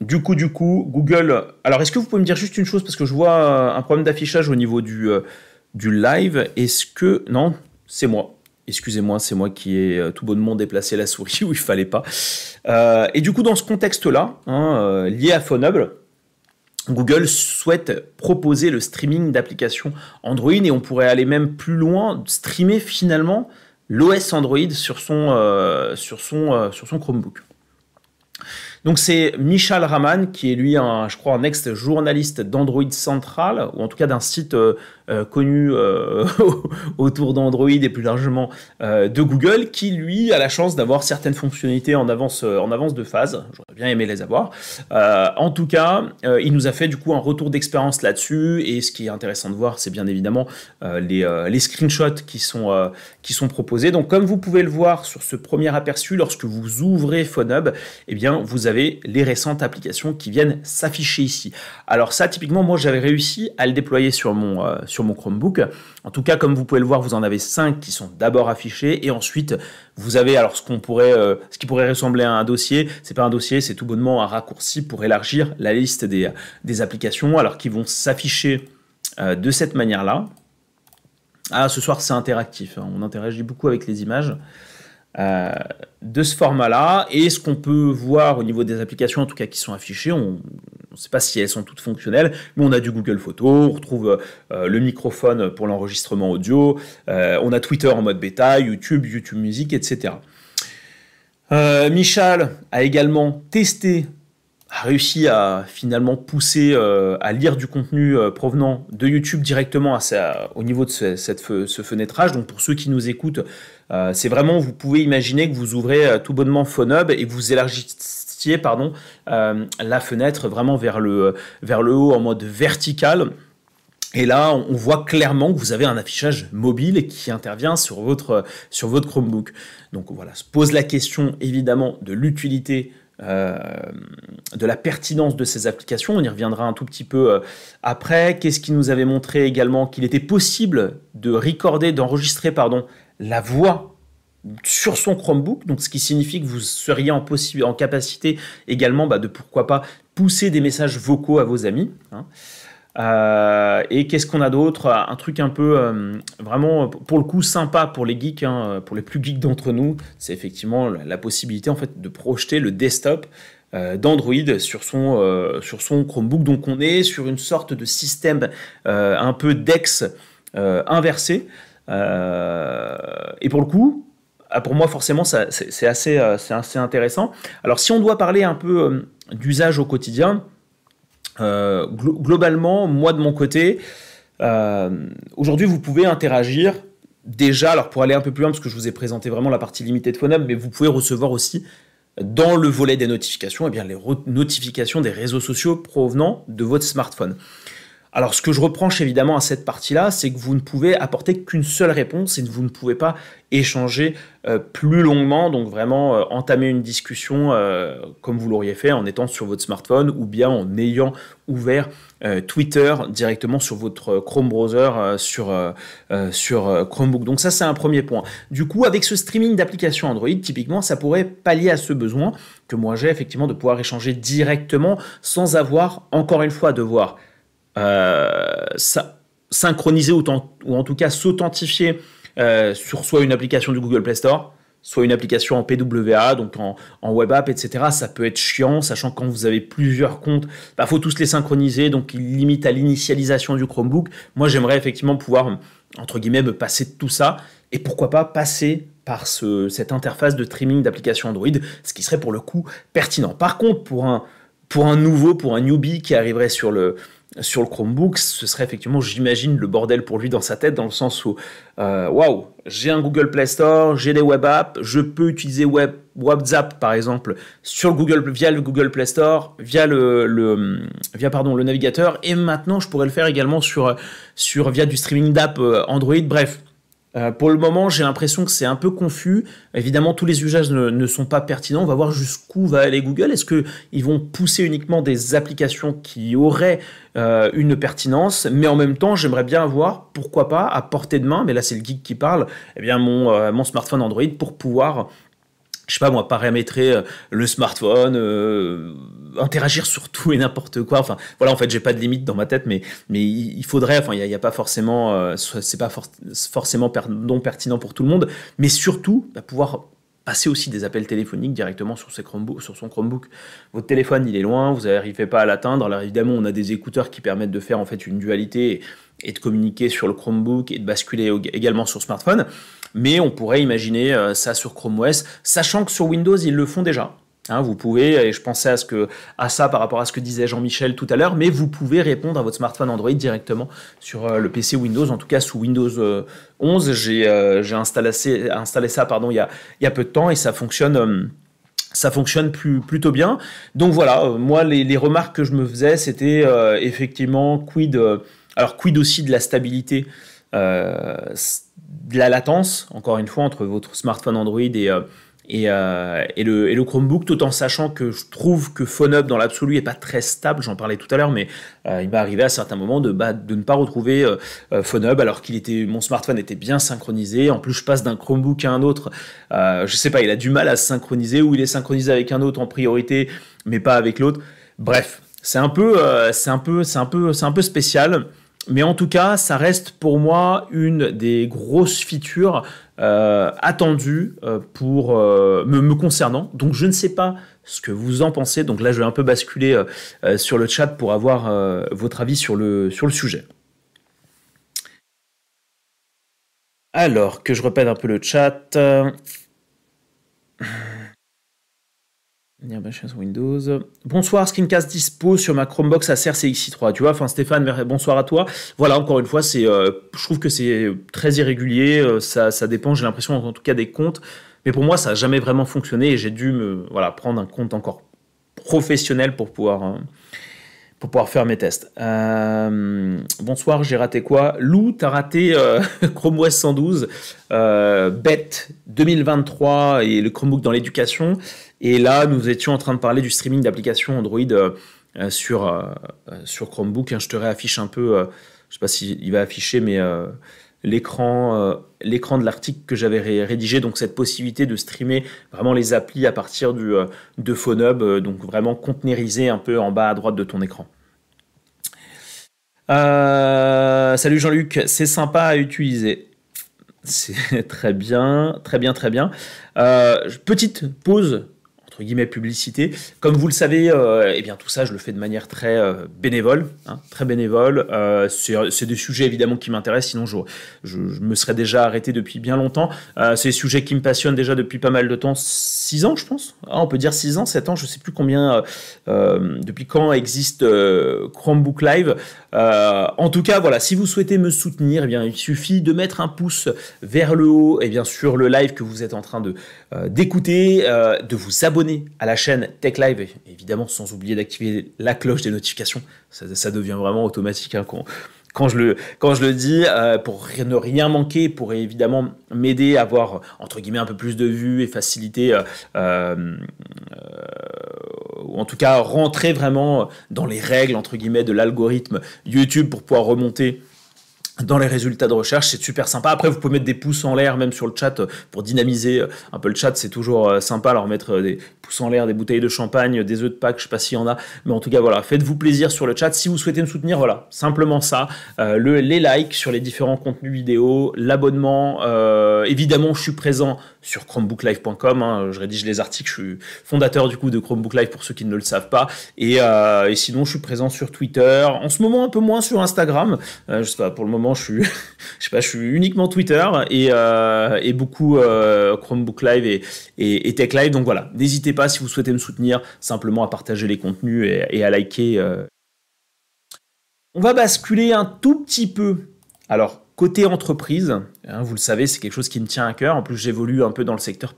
du coup, du coup, Google. Alors, est-ce que vous pouvez me dire juste une chose? Parce que je vois euh, un problème d'affichage au niveau du, euh, du live. Est-ce que non, c'est moi. Excusez-moi, c'est moi qui ai euh, tout bonnement déplacé la souris où il fallait pas. et du coup, dans ce contexte-là, hein, lié à Phonable, Google souhaite proposer le streaming d'applications Android et on pourrait aller même plus loin, streamer finalement l'OS Android sur son Chromebook. Donc c'est Michal Raman qui est lui un, je crois un ex-journaliste d'Android Central ou en tout cas d'un site euh, euh, connu euh, autour d'Android et plus largement de Google qui lui a la chance d'avoir certaines fonctionnalités en avance de phase. J'aurais bien aimé les avoir. en tout cas, il nous a fait du coup un retour d'expérience là-dessus et ce qui est intéressant de voir, c'est bien évidemment les, screenshots qui sont qui sont proposés. Donc comme vous pouvez le voir sur ce premier aperçu, lorsque vous ouvrez PhoneHub, eh bien vous avez avez les récentes applications qui viennent s'afficher ici. Alors ça, typiquement, moi, j'avais réussi à le déployer sur mon, euh, sur mon Chromebook. En tout cas, comme vous pouvez le voir, vous en avez cinq qui sont d'abord affichés et ensuite vous avez alors ce qu'on pourrait, euh, ce qui pourrait ressembler à un dossier. C'est pas un dossier, c'est tout bonnement un raccourci pour élargir la liste des, des applications, alors qui vont s'afficher euh, de cette manière-là. Ah, ce soir c'est interactif. Hein. On interagit beaucoup avec les images. Euh, de ce format-là. Et ce qu'on peut voir au niveau des applications, en tout cas qui sont affichées, on ne sait pas si elles sont toutes fonctionnelles, mais on a du Google Photos, on retrouve euh, le microphone pour l'enregistrement audio, euh, on a Twitter en mode bêta, YouTube, YouTube Music, etc. Michal a également testé a réussi à finalement pousser à lire du contenu provenant de YouTube directement au niveau de ce, cette, ce fenêtrage. Donc pour ceux qui nous écoutent, euh, c'est vraiment, vous pouvez imaginer que vous ouvrez euh, tout bonnement PhoneHub et vous élargissiez pardon, euh, la fenêtre vraiment vers le, vers le haut en mode vertical. Et là, on voit clairement que vous avez un affichage mobile qui intervient sur votre, sur votre Chromebook. Donc voilà, se pose la question évidemment de l'utilité de la pertinence de ces applications. On y reviendra un tout petit peu après. Qu'est-ce qui nous avait montré également qu'il était possible de recorder, d'enregistrer pardon, la voix sur son Chromebook, donc ce qui signifie que vous seriez en, en capacité également bah, de pourquoi pas pousser des messages vocaux à vos amis. Hein. Euh, et qu'est-ce qu'on a d'autre? Un truc un peu euh, vraiment pour le coup sympa pour les geeks, hein, pour les plus geeks d'entre nous, c'est effectivement la, possibilité en fait de projeter le desktop euh, d'Android sur son sur son Chromebook. Donc on est sur une sorte de système un peu DeX inversé. Et pour le coup, ah, pour moi, forcément, c'est assez, assez, intéressant. Alors, si on doit parler un peu d'usage au quotidien, globalement, moi de mon côté, aujourd'hui, vous pouvez interagir déjà, alors pour aller un peu plus loin, parce que je vous ai présenté vraiment la partie limitée de PhoneUp, mais vous pouvez recevoir aussi dans le volet des notifications, eh bien, les notifications des réseaux sociaux provenant de votre smartphone. Alors ce que je reproche évidemment à cette partie-là, c'est que vous ne pouvez apporter qu'une seule réponse et vous ne pouvez pas échanger euh, plus longuement, donc vraiment euh, entamer une discussion euh, comme vous l'auriez fait en étant sur votre smartphone ou bien en ayant ouvert Twitter directement sur votre Chrome browser sur, sur Chromebook. Donc ça c'est un premier point. Du coup avec ce streaming d'applications Android, typiquement ça pourrait pallier à ce besoin que moi j'ai effectivement de pouvoir échanger directement sans avoir encore une fois à devoir euh, synchroniser ou, en tout cas s'authentifier euh, sur soit une application du Google Play Store, soit une application en PWA, donc en, web app, etc. Ça peut être chiant, sachant que quand vous avez plusieurs comptes, il bah, faut tous les synchroniser, donc il limite à l'initialisation du Chromebook. Moi, j'aimerais effectivement pouvoir, entre guillemets, me passer de tout ça, et pourquoi pas passer par cette interface de streaming d'applications Android, ce qui serait pour le coup pertinent. Par contre, pour un, pour un nouveau, pour un newbie qui arriverait sur le, sur le Chromebook, ce serait effectivement, j'imagine, le bordel pour lui dans sa tête, dans le sens où, euh, waouh, j'ai un Google Play Store, j'ai des web apps, je peux utiliser web, WhatsApp par exemple sur le Google via le Google Play Store, via le, via pardon le navigateur, et maintenant je pourrais le faire également sur sur via du streaming d'app euh, Android. Bref, euh, pour le moment, j'ai l'impression que c'est un peu confus. Évidemment, tous les usages ne, sont pas pertinents. On va voir jusqu'où va aller Google. Est-ce qu'ils vont pousser uniquement des applications qui auraient euh, une pertinence? Mais en même temps, j'aimerais bien avoir, pourquoi pas, à portée de main, mais là c'est le geek qui parle, eh bien mon, euh, mon smartphone Android pour pouvoir je sais pas moi, paramétrer euh, le smartphone, euh, interagir sur tout et n'importe quoi. Enfin, voilà, en fait, j'ai pas de limite dans ma tête, mais, mais il faudrait, enfin, il n'y a, pas forcément, euh, c'est pas forcément non pertinent pour tout le monde, mais surtout, bah, pouvoir passer aussi des appels téléphoniques directement sur, son Chromebook. Votre téléphone, il est loin, vous n'arrivez pas à l'atteindre. Alors évidemment, on a des écouteurs qui permettent de faire en fait une dualité et de communiquer sur le Chromebook et de basculer également sur smartphone mais on pourrait imaginer euh, ça sur Chrome OS, sachant que sur Windows, ils le font déjà. Hein, vous pouvez, et je pensais à, ça par rapport à ce que disait Jean-Michel tout à l'heure, mais vous pouvez répondre à votre smartphone Android directement sur euh, le PC Windows. En tout cas, sous Windows 11, euh, j'ai installé, ça pardon, il, y a, peu de temps et ça fonctionne plutôt bien. Donc voilà, moi, les, remarques que je me faisais, c'était effectivement quid, alors quid aussi de la stabilité de la latence, encore une fois, entre votre smartphone Android et, euh, euh, et, le, Chromebook, tout en sachant que je trouve que PhoneUp dans l'absolu est pas très stable, j'en parlais tout à l'heure, mais euh, il m'est arrivé à certains moments de, bah, ne pas retrouver PhoneUp alors qu'il était, mon smartphone était bien synchronisé. En plus, je passe d'un Chromebook à un autre, je sais pas, il a du mal à se synchroniser ou il est synchronisé avec un autre en priorité, mais pas avec l'autre. Bref, c'est un peu, un peu, un peu, c'est un peu spécial. Mais en tout cas, ça reste pour moi une des grosses features euh, attendues euh, pour euh, me, concernant. Donc je ne sais pas ce que vous en pensez. Donc là, je vais un peu basculer sur le chat pour avoir votre avis sur le, sur le sujet. Alors, que je répète un peu le chat. Windows. Bonsoir, Screencast dispo sur ma Chromebox Acer CX3. Tu vois, enfin Stéphane, bonsoir à toi. Voilà, encore une fois, euh, je trouve que c'est très irrégulier. Euh, ça, dépend, j'ai l'impression en tout cas des comptes. Mais pour moi, ça n'a jamais vraiment fonctionné et j'ai dû me voilà prendre un compte encore professionnel pour pouvoir pouvoir faire mes tests. Euh, bonsoir, j'ai raté quoi? Lou, t'as raté Chrome OS 112, BET 2023 et le Chromebook dans l'éducation. Et là, nous étions en train de parler du streaming d'applications Android euh, euh, sur, euh, sur Chromebook. Hein, je te réaffiche un peu, je ne sais pas s'il va afficher, mais l'écran l'écran de l'article que j'avais rédigé, donc cette possibilité de streamer vraiment les applis à partir du, de PhoneHub, donc vraiment contenériser un peu en bas à droite de ton écran. salut Jean-Luc, c'est sympa à utiliser. C'est très bien, très bien, très bien. petite pause guillemets publicité. Comme vous le savez, euh, eh bien tout ça, je le fais de manière très euh, bénévole, hein, très bénévole. Euh, c'est des sujets évidemment qui m'intéressent, sinon je, me serais déjà arrêté depuis bien longtemps. c'est des sujets qui me passionnent déjà depuis pas mal de temps, 6 ans je pense. Ah, on peut dire 6 ans, 7 ans, je sais plus combien, depuis quand existe Chromebook Live. en tout cas, voilà, si vous souhaitez me soutenir, eh bien il suffit de mettre un pouce vers le haut, et bien sur le live que vous êtes en train de d'écouter, de vous abonner à la chaîne Tech Live, évidemment sans oublier d'activer la cloche des notifications. Ça, devient vraiment automatique hein, quand, je le, quand je le dis, euh, pour ne rien manquer, pour évidemment m'aider à avoir, entre guillemets, un peu plus de vues et faciliter, euh, euh, ou en tout cas rentrer vraiment dans les règles, entre guillemets, de l'algorithme YouTube pour pouvoir remonter dans les résultats de recherche, c'est super sympa. Après, vous pouvez mettre des pouces en l'air, même sur le chat, euh, pour dynamiser euh, un peu le chat. C'est toujours euh, sympa, alors mettre des pouces en l'air, des bouteilles de champagne, des œufs de Pâques, je sais pas s'il y en a. Mais en tout cas, voilà, faites-vous plaisir sur le chat. Si vous souhaitez me soutenir, voilà, simplement ça. le, les likes sur les différents contenus vidéo, l'abonnement. évidemment, je suis présent sur chromebooklive.com. Hein. Je rédige les articles, je suis fondateur du coup de Chromebook Live pour ceux qui ne le savent pas. Et, et sinon, je suis présent sur Twitter. En ce moment, un peu moins sur Instagram. je sais pas, pour le moment, je suis, uniquement Twitter et, et beaucoup Chromebook Live et, et, Tech Live. Donc voilà, n'hésitez pas si vous souhaitez me soutenir, simplement à partager les contenus et, à liker. On va basculer un tout petit peu. Alors, côté entreprise, hein, vous le savez, c'est quelque chose qui me tient à cœur. En plus, j'évolue un peu dans le secteur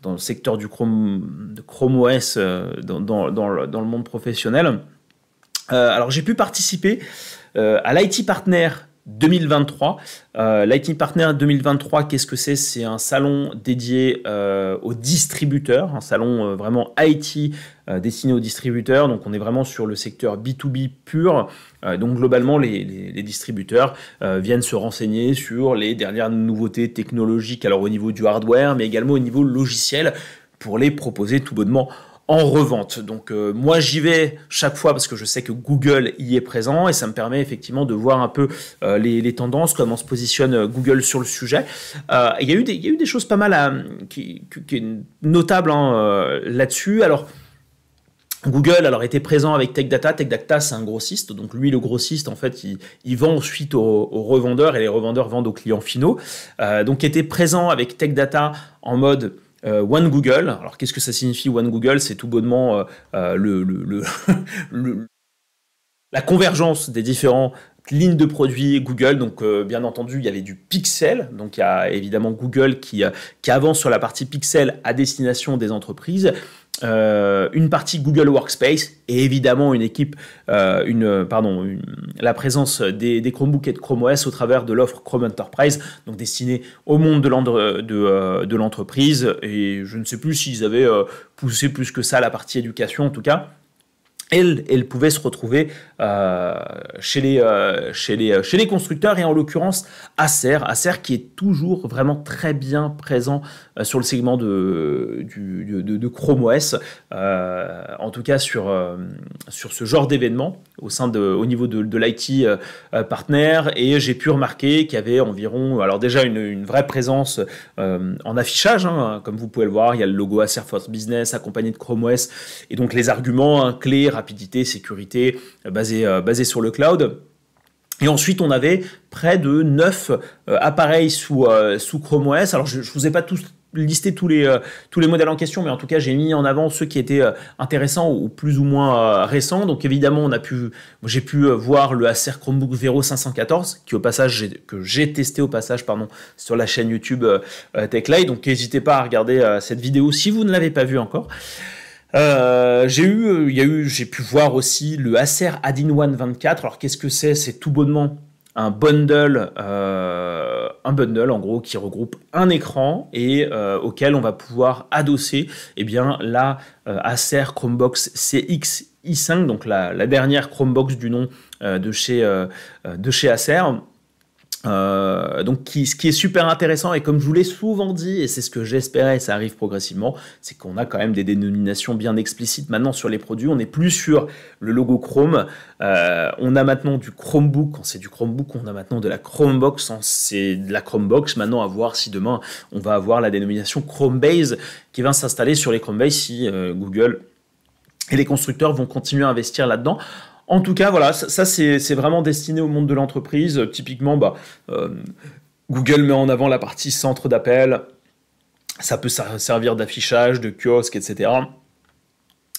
dans le secteur du Chrome, OS euh, dans, le, monde professionnel. Euh, alors, j'ai pu participer euh, à l'IT Partner 2023. Euh, Lightning Partner 2023, qu'est-ce que c'est? C'est un salon dédié euh, aux distributeurs, un salon euh, vraiment IT destiné aux distributeurs. Donc on est vraiment sur le secteur B2B pur. donc globalement, les distributeurs viennent se renseigner sur les dernières nouveautés technologiques, alors au niveau du hardware, mais également au niveau logiciel, pour les proposer tout bonnement en revente. Donc euh, moi j'y vais chaque fois parce que je sais que Google y est présent et ça me permet effectivement de voir un peu euh, les, tendances, comment se positionne euh, Google sur le sujet. Il y, a eu des, choses pas mal à, qui, notables hein, là-dessus. Alors Google alors était présent avec TechData. TechData c'est un grossiste, donc lui le grossiste en fait il, vend ensuite aux, revendeurs et les revendeurs vendent aux clients finaux. donc était présent avec TechData en mode One Google. Alors qu'est-ce que ça signifie One Google? C'est tout bonnement euh, euh, la convergence des différents lignes de produits Google. Donc, bien entendu, il y avait du Pixel. Donc, il y a évidemment Google qui avance sur la partie Pixel à destination des entreprises. Euh, une partie Google Workspace et évidemment une équipe, euh, une, pardon, la présence des, des, Chromebooks et de Chrome OS au travers de l'offre Chrome Enterprise, donc destinée au monde de euh, l'entreprise. Et je ne sais plus s'ils avaient poussé plus que ça la partie éducation en tout cas elle, pouvait se retrouver euh, chez, les, euh, chez, les, constructeurs et en l'occurrence Acer, Acer qui est toujours vraiment très bien présent euh, sur le segment de, Chrome OS, en tout cas sur, ce genre d'événement au, niveau de, l'IT partner. Et j'ai pu remarquer qu'il y avait environ, alors déjà une, une vraie présence en affichage, hein, comme vous pouvez le voir, il y a le logo Acer Force Business accompagné de Chrome OS et donc les arguments hein, clés rapidité, sécurité, euh, basé, euh, sur le cloud. Et ensuite, on avait près de 9 euh, appareils sous, Chrome OS. Alors, je ne vous ai pas tous listé tous les, modèles en question, mais en tout cas, j'ai mis en avant ceux qui étaient intéressants ou plus ou moins récents. Donc, évidemment, j'ai pu voir le Acer Chromebook Vero 514, qui au passage, que j'ai testé au passage, pardon, sur la chaîne YouTube TechLight. Donc, n'hésitez pas à regarder cette vidéo si vous ne l'avez pas vue encore. Euh, j'ai eu, euh, il y a eu, j'ai pu voir aussi le Acer Adin One 24. Alors qu'est-ce que c'est? C'est tout bonnement un bundle, euh, un bundle en gros qui regroupe un écran et auquel on va pouvoir adosser eh bien la Acer Chromebox CX i5, donc la, la dernière Chromebox du nom de chez de chez Acer. Euh, donc, ce qui est super intéressant, et comme je vous l'ai souvent dit, et c'est ce que j'espérais, ça arrive progressivement, c'est qu'on a quand même des dénominations bien explicites maintenant sur les produits. On n'est plus sur le logo Chrome. Euh, on a maintenant du Chromebook. Quand c'est du Chromebook, on a maintenant de la Chromebox. C'est de la Chromebox. Maintenant, à voir si demain on va avoir la dénomination Chromebase qui va s'installer sur les Chromebase si euh, Google et les constructeurs vont continuer à investir là-dedans. En tout cas, voilà, ça, c'est vraiment destiné au monde de l'entreprise. Typiquement, bah, euh, Google met en avant la partie centre d'appel. Ça peut servir d'affichage, de kiosque, etc.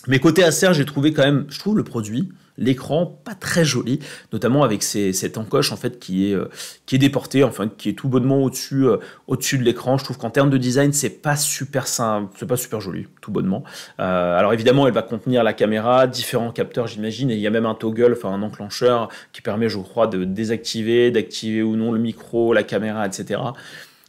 Mais côté Acer, j'ai trouvé quand même, je trouve le produit, l'écran pas très joli, notamment avec cette encoche en fait qui est euh, qui est déportée, enfin qui est tout bonnement au-dessus euh, au-dessus de l'écran. Je trouve qu'en termes de design, c'est pas super simple, c'est pas super joli, tout bonnement. Euh, alors évidemment, elle va contenir la caméra, différents capteurs, j'imagine, et il y a même un toggle, enfin un enclencheur qui permet, je crois, de désactiver, d'activer ou non le micro, la caméra, etc.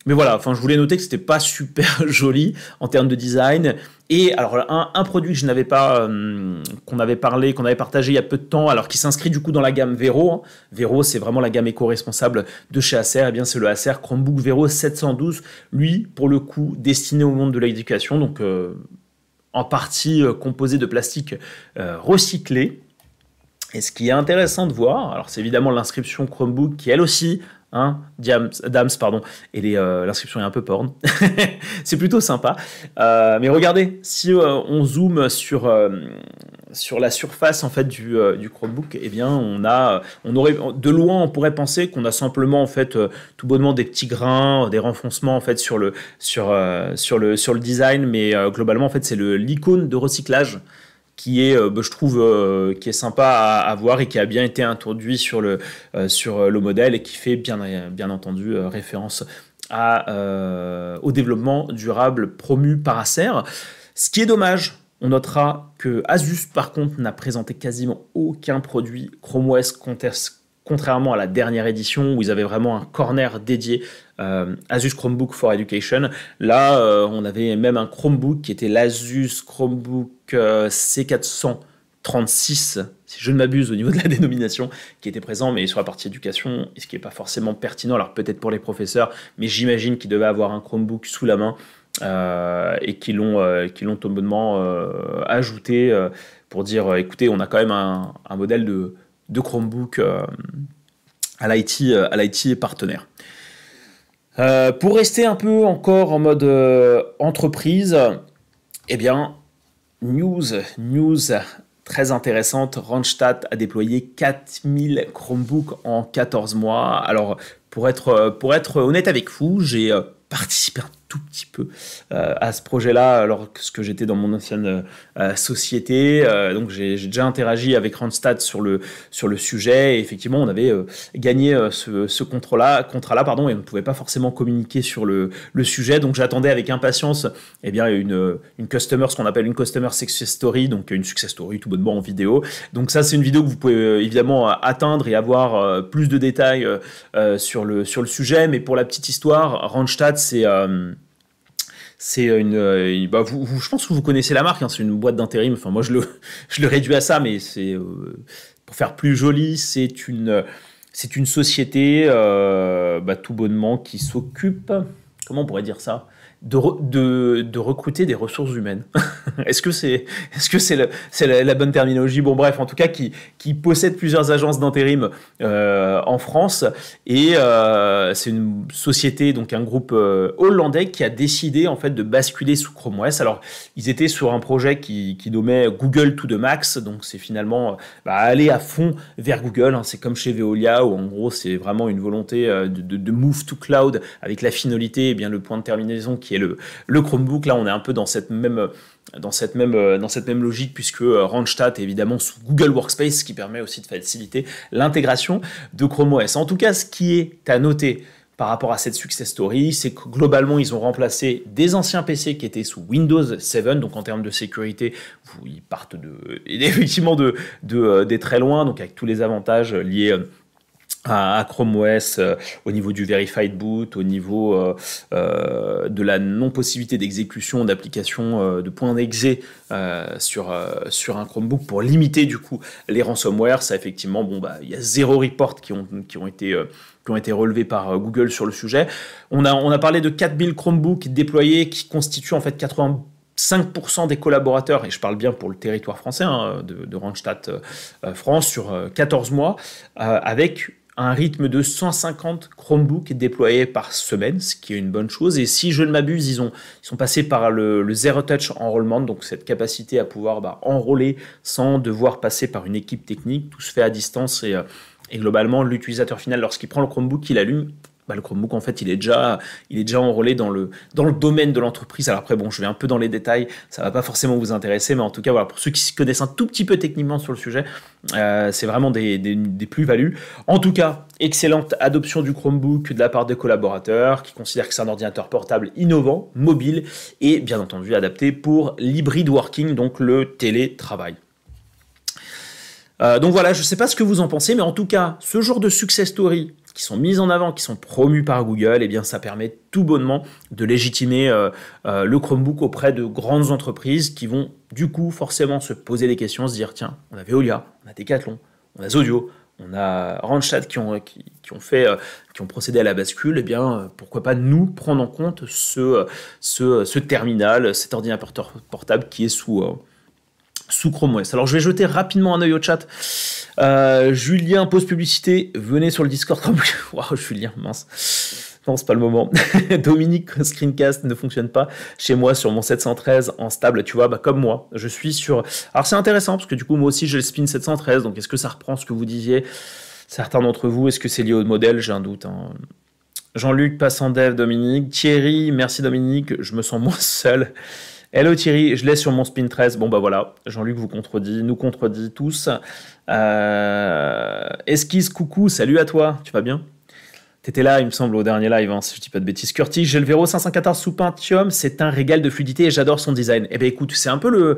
Mais voilà, enfin, je voulais noter que c'était pas super joli en termes de design. Et alors, un, produit que je n'avais pas, euh, qu'on avait parlé, qu'on avait partagé il y a peu de temps, alors qui s'inscrit du coup dans la gamme Vero. Hein. Vero, c'est vraiment la gamme éco-responsable de chez Acer. Et eh bien, c'est le Acer Chromebook Vero 712. Lui, pour le coup, destiné au monde de l'éducation. Donc, euh, en partie euh, composé de plastique recyclé. Et ce qui est intéressant de voir, alors c'est évidemment l'inscription Chromebook qui elle aussi hein, Dams, pardon, et l'inscription est un peu porn. c'est plutôt sympa. mais regardez, si on zoome sur, sur la surface en fait du, du Chromebook, eh bien, on a, on aurait, de loin, on pourrait penser qu'on a simplement en fait tout bonnement des petits grains, des renfoncements en fait sur le, sur, sur le, sur le design, mais globalement en fait c'est l'icône de recyclage qui est, euh, bah, je trouve, euh, qui est sympa à, voir et qui a bien été introduit sur le, euh, sur le modèle et qui fait bien, bien entendu référence au développement durable promu par Acer. Ce qui est dommage, on notera que Asus, par contre, n'a présenté quasiment aucun produit Chrome OS contrairement à la dernière édition où ils avaient vraiment un corner dédié euh, Asus Chromebook for Education. Là, euh, on avait même un Chromebook qui était l'Asus Chromebook euh, C436, si je ne m'abuse au niveau de la dénomination, qui était présent, mais sur la partie éducation, ce qui n'est pas forcément pertinent, alors peut-être pour les professeurs, mais j'imagine qu'ils devaient avoir un Chromebook sous la main. et qui l'ont qui l'ont ajouté pour dire écoutez on a quand même un modèle de, de Chromebook à l'IT à l'IT partenaire euh, pour rester un peu encore en mode euh, entreprise, eh bien, news, news très intéressante. Randstad a déployé 4000 Chromebooks en 14 mois. Alors, pour être, pour être honnête avec vous, j'ai euh, participé un tout petit peu euh, à ce projet-là lorsque j'étais dans mon ancienne euh, société. Euh, donc j'ai déjà interagi avec Randstad sur le, sur le sujet et effectivement on avait gagné ce, ce contrat-là contrat pardon, et on ne pouvait pas forcément communiquer sur le, le sujet. Donc j'attendais avec impatience eh bien, une, une customer, ce qu'on appelle une customer success story, donc une success story tout bonnement en vidéo. Donc ça c'est une vidéo que vous pouvez évidemment atteindre et avoir plus de détails sur, le, sur le sujet. Mais pour la petite histoire, Randstad c'est c'est une, euh, bah, vous, je pense que vous connaissez la marque. Hein, c'est une boîte d'intérim. Enfin, moi, je le, je le réduis à ça, mais c'est euh, pour faire plus joli. C'est une, c'est une société euh, bah, tout bonnement qui s'occupe. Comment on pourrait dire ça? De, recruter des ressources humaines. est-ce que c'est est -ce la, bonne terminologie? Bon, bref, en tout cas, qui, possède plusieurs agences d'intérim euh, en France. Et euh, c'est une société, donc un groupe euh, hollandais, qui a décidé en fait de basculer sous Chrome OS. Alors, ils étaient sur un projet qui, nommait Google to the Max. Donc, c'est finalement bah, aller à fond vers Google. Hein. C'est comme chez Veolia, où en gros, c'est vraiment une volonté de, move to cloud avec la finalité et bien le point de terminaison qui qui est le, Chromebook. Là, on est un peu dans cette même dans cette même, dans cette même logique, puisque euh, Randstad est évidemment sous Google Workspace, ce qui permet aussi de faciliter l'intégration de Chrome OS. En tout cas, ce qui est à noter par rapport à cette success story, c'est que globalement, ils ont remplacé des anciens PC qui étaient sous Windows 7, donc en termes de sécurité, ils partent de, effectivement de, de, euh, très loin, donc avec tous les avantages liés euh, à, Chrome OS euh, au niveau du verified boot, au niveau euh, euh, de la non-possibilité d'exécution d'applications de points d'exe sur, sur un Chromebook pour limiter du coup les ransomware. Ça effectivement, bon bah il y a zéro report qui ont, qui ont été ont été relevés par Google sur le sujet. On a, on a parlé de 4000 Chromebooks déployés qui constituent en fait 85% des collaborateurs, et je parle bien pour le territoire français, hein, de, de, France, sur 14 mois, avec un rythme de 150 Chromebooks déployés par semaine, ce qui est une bonne chose. Et si je ne m'abuse, ils, ont, ils sont passés par le, Zero Touch Enrollment, donc cette capacité à pouvoir bah, enrôler sans devoir passer par une équipe technique. Tout se fait à distance et, euh, et globalement, l'utilisateur final, lorsqu'il prend le Chromebook, il allume, bah, le Chromebook, en fait, il est déjà, enrôlé dans le, domaine de l'entreprise. Alors après, bon, je vais un peu dans les détails, ça va pas forcément vous intéresser, mais en tout cas, pour ceux qui se connaissent un tout petit peu techniquement sur le sujet, euh, c'est vraiment des, des, plus-values. En tout cas, excellente adoption du Chromebook de la part des collaborateurs qui considèrent que c'est un ordinateur portable innovant, mobile et bien entendu adapté pour l'hybrid working, donc le télétravail. Euh, donc voilà, je ne sais pas ce que vous en pensez, mais en tout cas, ce genre de success story qui sont mises en avant, qui sont promues par Google, eh bien ça permet tout bonnement de légitimer euh, euh, le Chromebook auprès de grandes entreprises qui vont du coup forcément se poser des questions, se dire tiens, on a Veolia, on a Decathlon, on a Zodio, on a Randstad qui ont, qui, ont fait, euh, qui ont procédé à la bascule, eh bien pourquoi pas nous prendre en compte ce, ce terminal, cet ordinateur portable qui est sous sous Chrome OS. Alors je vais jeter rapidement un œil au chat. Julien pose publicité, venez sur le Discord. Waouh, Julien, mince. Non, c'est pas le moment. Dominique, Screencast ne fonctionne pas chez moi sur mon 713 en stable, tu vois, bah, comme moi. Je suis sur. Alors c'est intéressant parce que du coup, moi aussi, j'ai le spin 713. Donc est-ce que ça reprend ce que vous disiez? Certains d'entre vous, est-ce que c'est lié au modèle? J'ai un doute. Hein. Jean-Luc, passant dev, Dominique. Thierry, merci Dominique, je me sens moins seul. Hello Thierry, je l'ai sur mon spin 13. Bon bah voilà, Jean-Luc vous contredit, nous contredit tous. Euh... Esquisse, coucou, salut à toi, tu vas bien? T'étais là, il me semble, au dernier live, hein, si je dis pas de bêtises. Curtis, j'ai le Vero 514 sous Pentium, c'est un régal de fluidité et j'adore son design. Eh bien écoute, c'est un peu le,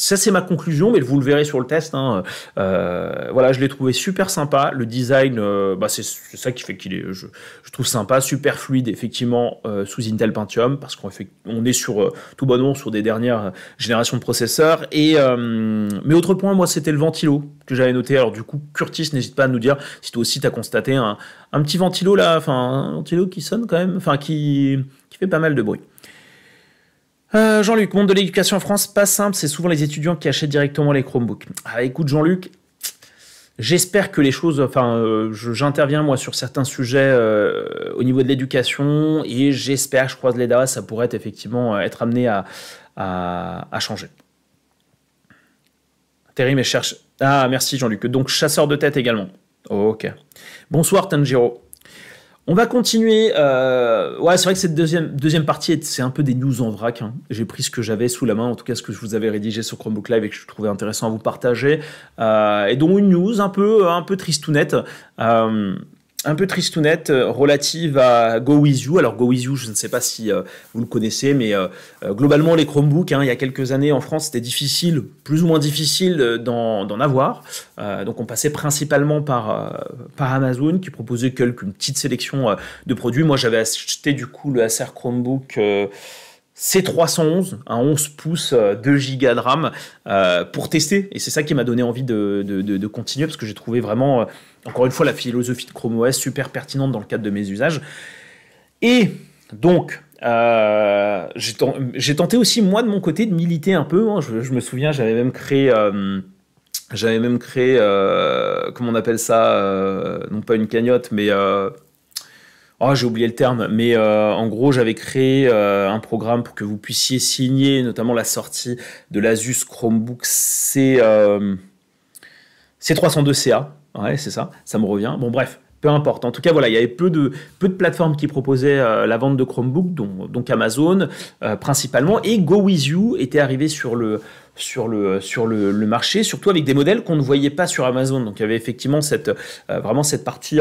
ça, c'est ma conclusion, mais vous le verrez sur le test. Hein. Euh, voilà, je l'ai trouvé super sympa. Le design, euh, bah, c'est ça qui fait qu'il est, je, trouve sympa, super fluide, effectivement, euh, sous Intel Pentium, parce qu'on on est sur tout bonnement sur des dernières générations de processeurs. Et mais autre point, moi, c'était le ventilo que j'avais noté. Alors du coup, Curtis, n'hésite pas à nous dire si toi aussi tu as constaté un, un, petit ventilo là, enfin un ventilo qui sonne quand même, enfin qui, qui fait pas mal de bruit. Euh, Jean-Luc, monde de l'éducation en France, pas simple, c'est souvent les étudiants qui achètent directement les Chromebooks. Ah, écoute Jean-Luc, j'espère que les choses, enfin, euh, j'interviens moi sur certains sujets euh, au niveau de l'éducation et j'espère, je croise les doigts, ça pourrait effectivement être amené à, à, changer. Terry, mais cherche. Ah, merci Jean-Luc. Donc chasseur de tête également. ok. Bonsoir Tanjiro. On va continuer. Euh, ouais, c'est vrai que cette deuxième, deuxième partie, c'est un peu des news en vrac. Hein. J'ai pris ce que j'avais sous la main, en tout cas ce que je vous avais rédigé sur Chromebook Live et que je trouvais intéressant à vous partager. Euh, et donc une news un peu, un peu tristounette. Euh, un peu tristounette euh, relative à Go With You. Alors Go With You, je ne sais pas si euh, vous le connaissez, mais euh, globalement les Chromebooks, hein, il y a quelques années en France, c'était difficile, plus ou moins difficile d'en avoir. donc on passait principalement par, par Amazon qui proposait quelques petite sélection de produits. Moi j'avais acheté du coup le Acer Chromebook. C311, un 11 pouces, 2 Go de RAM, pour tester. Et c'est ça qui m'a donné envie de, de, continuer, parce que j'ai trouvé vraiment encore une fois, la philosophie de Chrome OS, super pertinente dans le cadre de mes usages. Et donc, euh, j'ai tenté aussi, moi, de mon côté, de militer un peu. Hein. Je, me souviens, j'avais même créé... Euh, j'avais même créé, euh, comment on appelle ça, non pas une cagnotte, mais Oh, j'ai oublié le terme, mais en gros, j'avais créé un programme pour que vous puissiez signer notamment la sortie de l'Asus Chromebook C, C302CA. Ouais, c'est ça, ça me revient. Bon, bref, peu importe. En tout cas, voilà, il y avait peu de, peu de plateformes qui proposaient euh, la vente de Chromebook, donc, Amazon euh, principalement, et Go With You était arrivé sur le, marché, surtout avec des modèles qu'on ne voyait pas sur Amazon. Donc il y avait effectivement euh, vraiment cette partie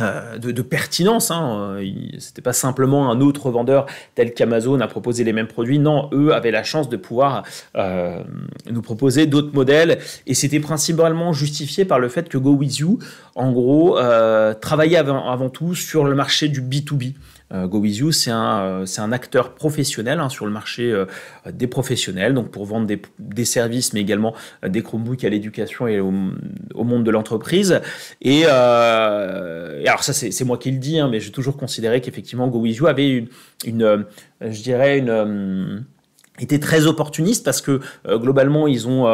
euh, de, pertinence. Hein. C'était pas simplement un autre vendeur tel qu'Amazon a proposé les mêmes produits. Non, eux avaient la chance de pouvoir euh, nous proposer d'autres modèles. Et c'était principalement justifié par le fait que Go With You, en gros, euh, travaillait avant, avant, tout sur le marché du B2B. Euh, c'est un, euh, c'est un acteur professionnel hein, sur le marché euh, des professionnels, donc pour vendre des, services, mais également des Chromebooks à l'éducation et au, monde de l'entreprise. Et, alors ça, c'est, moi qui le dis, hein, mais j'ai toujours considéré qu'effectivement GoWithYou avait une, une je dirais, une était très opportuniste parce que globalement ils ont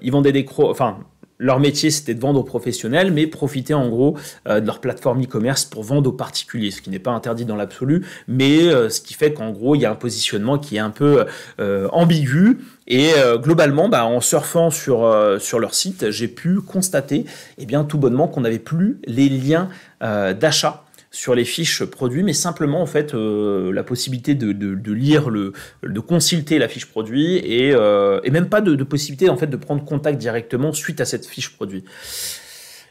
ils vendaient des enfin leur métier, c'était de vendre aux professionnels, mais profiter en gros euh, de leur plateforme e-commerce pour vendre aux particuliers, ce qui n'est pas interdit dans l'absolu, mais euh, ce qui fait qu'en gros, il y a un positionnement qui est un peu euh, ambigu. Et globalement, bah, en surfant sur, sur leur site, j'ai pu constater eh bien, tout bonnement qu'on n'avait plus les liens d'achat sur les fiches produits, mais simplement en fait euh, la possibilité de, de, lire le, de consulter la fiche produit et, euh, et même pas de, de, possibilité en fait de prendre contact directement suite à cette fiche produit.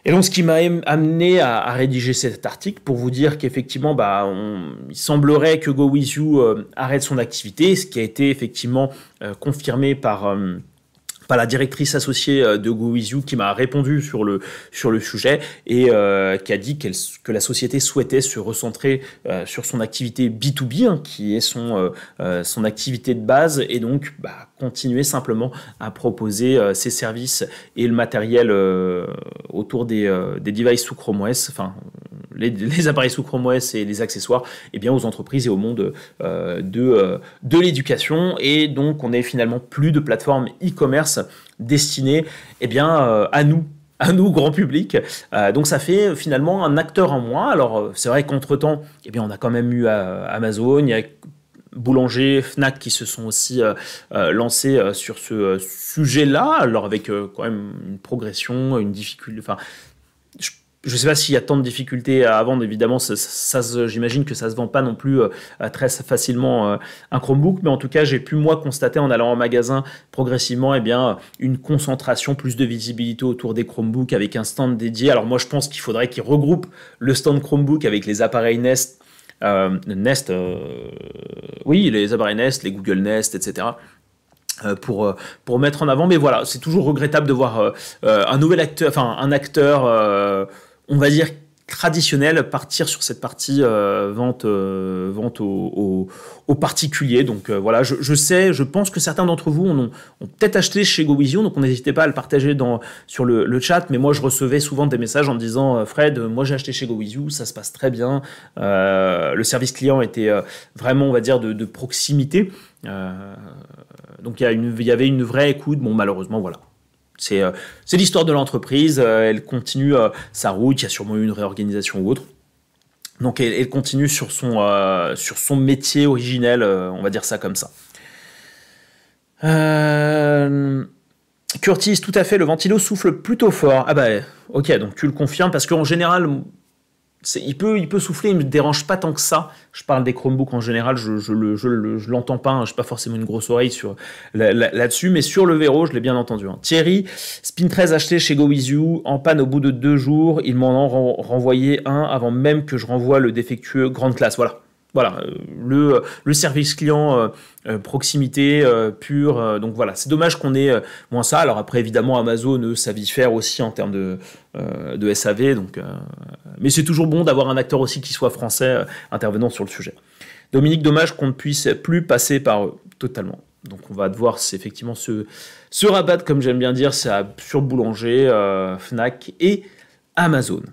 Et donc, ce qui m'a amené à, rédiger cet article pour vous dire qu'effectivement, bah, il semblerait que Go euh, arrête son activité, ce qui a été effectivement confirmé par la directrice associée euh, de GoWizU qui m'a répondu sur le, sur le sujet et euh, qui a dit que la société souhaitait se recentrer euh, sur son activité B2B, hein, qui est son, son activité de base, et donc bah, continuer simplement à proposer ses services et le matériel autour des, des devices sous Chrome OS, enfin les, appareils sous Chrome OS et les accessoires eh bien, aux entreprises et au monde de, de l'éducation. Et donc, on n'est finalement plus de plateforme e-commerce destinée eh bien, à nous, à nous, grand public. donc ça fait finalement un acteur en moins. Alors c'est vrai qu'entre-temps, eh bien, on a quand même eu Amazon, il y a Boulanger, Fnac qui se sont aussi euh, euh, lancés euh, sur ce sujet-là, alors avec quand même une progression, une difficulté. Je ne sais pas s'il y a tant de difficultés à vendre, évidemment, ça, j'imagine que ça ne se vend pas non plus très facilement un Chromebook, mais en tout cas, j'ai pu moi constater en allant en magasin progressivement eh bien, une concentration, plus de visibilité autour des Chromebooks avec un stand dédié. Alors moi, je pense qu'il faudrait qu'ils regroupent le stand Chromebook avec les appareils Nest euh, Nest, euh, oui, les appareils Nest, les Google Nest, etc euh, pour, pour mettre en avant. Mais voilà, c'est toujours regrettable de voir un nouvel acteur, enfin un acteur, on va dire, traditionnel partir sur cette partie euh, vente, euh, vente aux, particuliers. Donc euh, voilà, je, sais, je pense que certains d'entre vous ont, peut-être acheté chez GoVision, donc n'hésitez pas à le partager dans, sur le, chat. Mais moi, je recevais souvent des messages en disant Fred, moi j'ai acheté chez GoVision, ça se passe très bien. le service client était vraiment, on va dire, de, proximité. donc il y, y avait une vraie écoute. Bon, malheureusement, voilà. Euh, c'est l'histoire de l'entreprise, euh, elle continue euh, sa route, il y a sûrement eu une réorganisation ou autre. Donc elle, continue sur son, sur son métier originel, on va dire ça comme ça. Curtis, tout à fait, le ventilo souffle plutôt fort. Ah bah ok, donc tu le confirmes, parce qu'en général, il peut, il peut souffler, il me dérange pas tant que ça. Je parle des Chromebooks en général, je ne je, l'entends pas, hein. je n'ai pas forcément une grosse oreille sur, là-dessus, mais sur le Vero, je l'ai bien entendu. Hein. Thierry, Spin 13 acheté chez GoWizU, en panne au bout de deux jours, ils m'en ont renvoyé un avant même que je renvoie le défectueux grande classe. Voilà. Voilà, euh, le, le service client euh, euh, proximité pure. donc voilà, c'est dommage qu'on ait moins ça. Alors après, évidemment, Amazon, eux, savent faire aussi en termes de, de SAV. Donc, mais c'est toujours bon d'avoir un acteur aussi qui soit français intervenant sur le sujet. Dominique, dommage qu'on ne puisse plus passer par eux totalement. Donc on va devoir effectivement se rabattre, comme j'aime bien dire, sur Boulanger, Fnac et Amazon.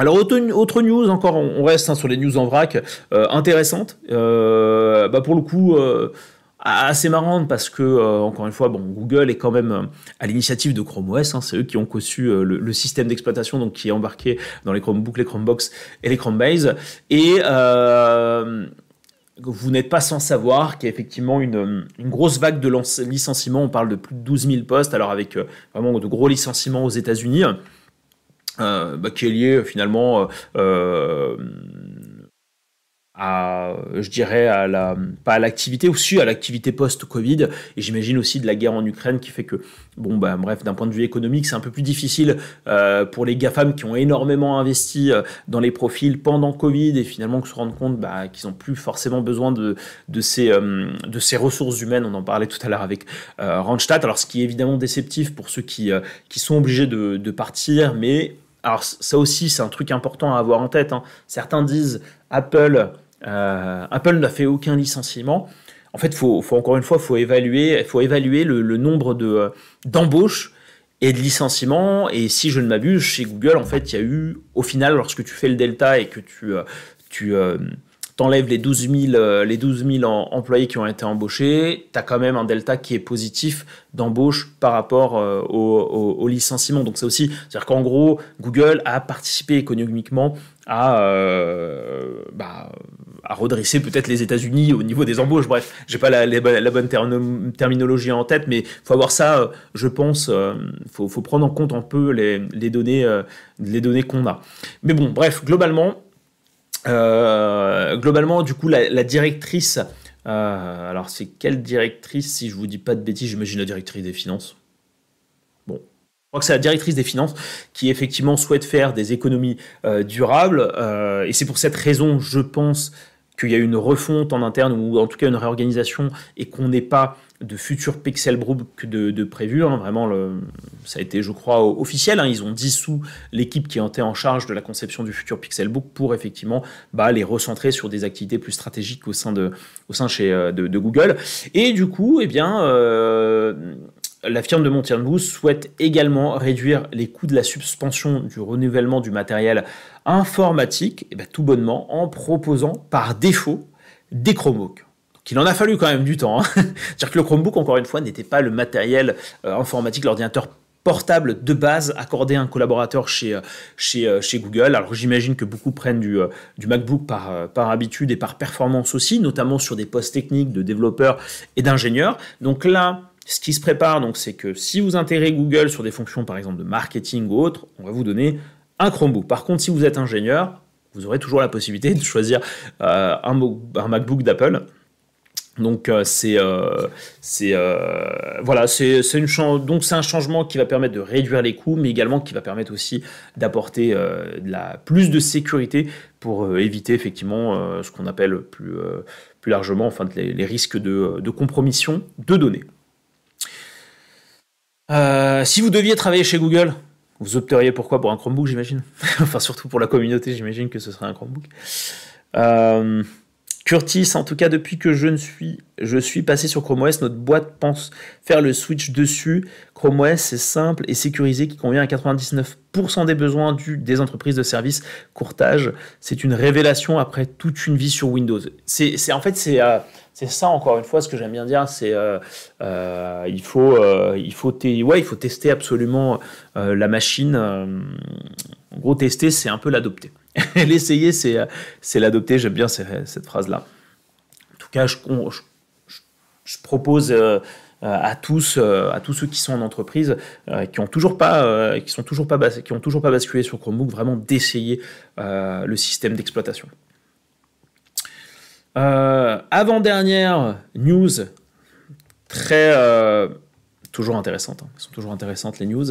Alors autre, news encore, on reste hein, sur les news en vrac, euh, intéressante. Euh, bah, pour le coup, euh, assez marrante parce que encore une fois, bon, Google est quand même à l'initiative de Chrome OS. Hein, c'est eux qui ont conçu le, système d'exploitation donc qui est embarqué dans les Chromebooks, les Chromebox et les Chromebase. Et vous n'êtes pas sans savoir qu'il y a effectivement une, une grosse vague de licenciements. On parle de plus de 12 000 postes, alors avec vraiment de gros licenciements aux États-Unis. Euh, bah, qui est lié finalement euh, euh, à, je dirais, à la, pas à l'activité, aussi à l'activité post-Covid, et j'imagine aussi de la guerre en Ukraine qui fait que, bon, bah, bref, d'un point de vue économique, c'est un peu plus difficile pour les GAFAM qui ont énormément investi dans les profils pendant Covid et finalement qui se rendent compte bah, qu'ils n'ont plus forcément besoin de, de, ces, de ces ressources humaines. On en parlait tout à l'heure avec Randstad. Alors, ce qui est évidemment déceptif pour ceux qui, qui sont obligés de partir, mais alors ça aussi c'est un truc important à avoir en tête. Hein. Certains disent Apple, euh, Apple n'a fait aucun licenciement. En fait, faut, faut encore une fois, faut évaluer, faut évaluer le, nombre de euh, d'embauches et de licenciements. Et si je ne m'abuse, chez Google, en fait, il y a eu, au final, lorsque tu fais le delta et que tu, euh, tu t'enlèves les 12 000, euh, les 12 000 employés qui ont été embauchés, tu as quand même un delta qui est positif d'embauche par rapport euh, au, licenciement. Donc c'est aussi, c'est-à-dire qu'en gros, Google a participé économiquement à, euh, bah, à redresser peut-être les États-Unis au niveau des embauches. Bref, j'ai pas la, bonne terminologie en tête, mais faut avoir ça, je pense, faut, faut, prendre en compte un peu les, les données, les données qu'on a. Mais bon, bref, globalement, euh, globalement, du coup, la, directrice, euh, alors c'est quelle directrice Si je vous dis pas de bêtises, j'imagine la directrice des finances. Bon, je crois que c'est la directrice des finances qui effectivement souhaite faire des économies euh, durables. et c'est pour cette raison, je pense, qu'il y a une refonte en interne ou en tout cas une réorganisation et qu'on n'est pas de futurs Pixelbook de, de prévu. Hein. Vraiment, ça a été, je crois, officiel. Hein. Ils ont dissous l'équipe qui était en charge de la conception du futur Pixelbook pour effectivement bah, les recentrer sur des activités plus stratégiques au sein de, au sein chez, euh, de, Google. Et du coup, eh bien, euh, la firme de Boost souhaite également réduire les coûts de la suspension du renouvellement du matériel informatique, et bien tout bonnement en proposant par défaut des Chromebooks. Il en a fallu quand même du temps. Hein. C'est-à-dire que le Chromebook, encore une fois, n'était pas le matériel euh, informatique, l'ordinateur portable de base accordé à un collaborateur chez, euh, chez, euh, chez Google. Alors j'imagine que beaucoup prennent du, du MacBook par, par habitude et par performance aussi, notamment sur des postes techniques de développeurs et d'ingénieurs. Donc là, ce qui se prépare, donc, c'est que si vous intégrez Google sur des fonctions, par exemple, de marketing ou autre, on va vous donner un Chromebook. Par contre, si vous êtes ingénieur, vous aurez toujours la possibilité de choisir euh, un, MacBook d'Apple. Donc euh, c'est euh, voilà c'est une donc c'est un changement qui va permettre de réduire les coûts, mais également qui va permettre aussi d'apporter la plus de sécurité pour éviter effectivement ce qu'on appelle plus plus largement enfin les, risques de, de compromission de données. Si vous deviez travailler chez Google, vous opteriez pourquoi Pour un Chromebook, j'imagine. enfin, surtout pour la communauté, j'imagine que ce serait un Chromebook. Euh, Curtis, en tout cas, depuis que je suis, je suis passé sur Chrome OS, notre boîte pense faire le switch dessus. Chrome OS, c'est simple et sécurisé, qui convient à 99% des besoins des entreprises de services courtage. C'est une révélation après toute une vie sur Windows. C'est, en fait, c'est, euh, c'est ça encore une fois ce que j'aime bien dire. C'est euh, euh, il faut, il faut, ouais, il faut tester absolument la machine. en gros, tester, c'est un peu l'adopter. L'essayer, c'est, c'est l'adopter. J'aime bien cette phrase-là. En tout cas, je, propose euh, à tous, euh, à tous ceux qui sont en entreprise, euh, qui ont toujours pas, qui sont toujours pas, qui ont toujours pas basculé sur Chromebook, vraiment d'essayer le système d'exploitation. Avant-dernière news, très toujours intéressante. Hein. sont toujours intéressantes les news.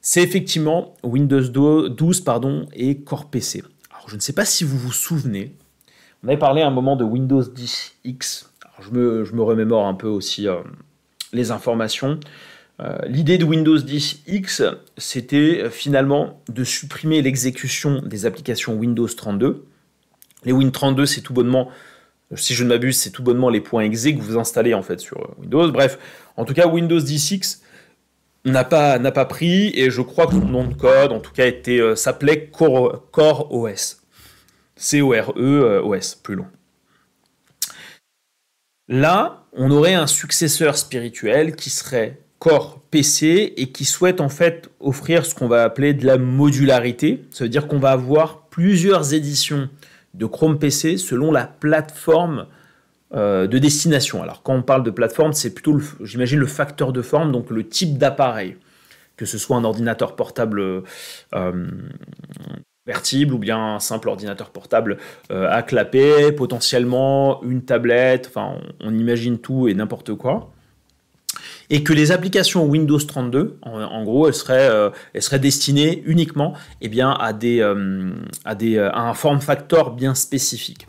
C'est effectivement Windows 12 pardon, et Core PC je ne sais pas si vous vous souvenez, on avait parlé à un moment de Windows 10X. je, me, remémore un peu aussi euh, les informations. Euh, l'idée de Windows 10X, c'était euh, finalement de supprimer l'exécution des applications Windows 32. Les Win 32, c'est tout bonnement, si je ne m'abuse, c'est tout bonnement les points exe que vous installez en fait sur Windows. Bref, en tout cas, Windows 10X n'a pas, pris et je crois que le nom de code, en tout cas, était, s'appelait Core, Core OS. C-O-R-E-O-S, plus long. Là, on aurait un successeur spirituel qui serait Core PC et qui souhaite en fait offrir ce qu'on va appeler de la modularité. Ça veut dire qu'on va avoir plusieurs éditions de Chrome PC selon la plateforme euh, de destination. Alors quand on parle de plateforme, c'est plutôt, j'imagine, le facteur de forme, donc le type d'appareil que ce soit un ordinateur portable euh, ou bien un simple ordinateur portable euh, à clapper, potentiellement une tablette, enfin on, imagine tout et n'importe quoi. Et que les applications Windows 32, en, gros, elles seraient, euh, destinées uniquement eh bien, à, des, euh, à, des, à un form factor bien spécifique.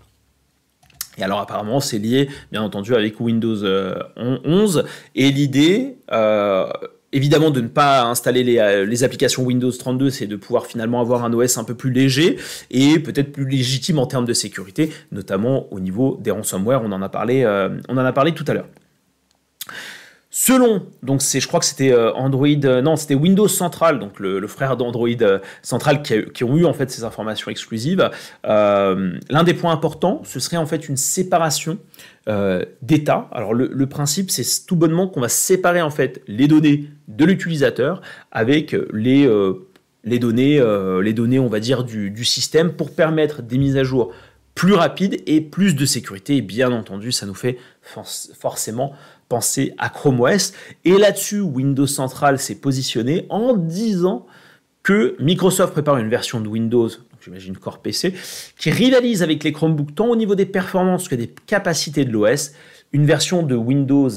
Et alors apparemment c'est lié bien entendu avec Windows 11 et l'idée évidemment de ne pas installer euh, les, applications Windows 32, c'est de pouvoir finalement avoir un OS un peu plus léger et peut-être plus légitime en termes de sécurité, notamment au niveau des ransomware. On en a parlé, euh, on en a parlé tout à l'heure. Selon, donc c'est, je crois que c'était euh, Android, non, c'était Windows Central, donc le, frère d'Android Central qui, ont eu en fait ces informations exclusives. l'un des points importants, ce serait en fait une séparation euh, d'état. Alors le, principe, c'est tout bonnement qu'on va séparer en fait les données de l'utilisateur avec les, euh, les, données, euh, les données, on va dire, du, système pour permettre des mises à jour plus rapides et plus de sécurité. Bien entendu, ça nous fait forcément penser à Chrome OS. Et là-dessus, Windows Central s'est positionné en disant que Microsoft prépare une version de Windows j'imagine Core PC, qui rivalise avec les Chromebooks tant au niveau des performances que des capacités de l'OS. Une version de Windows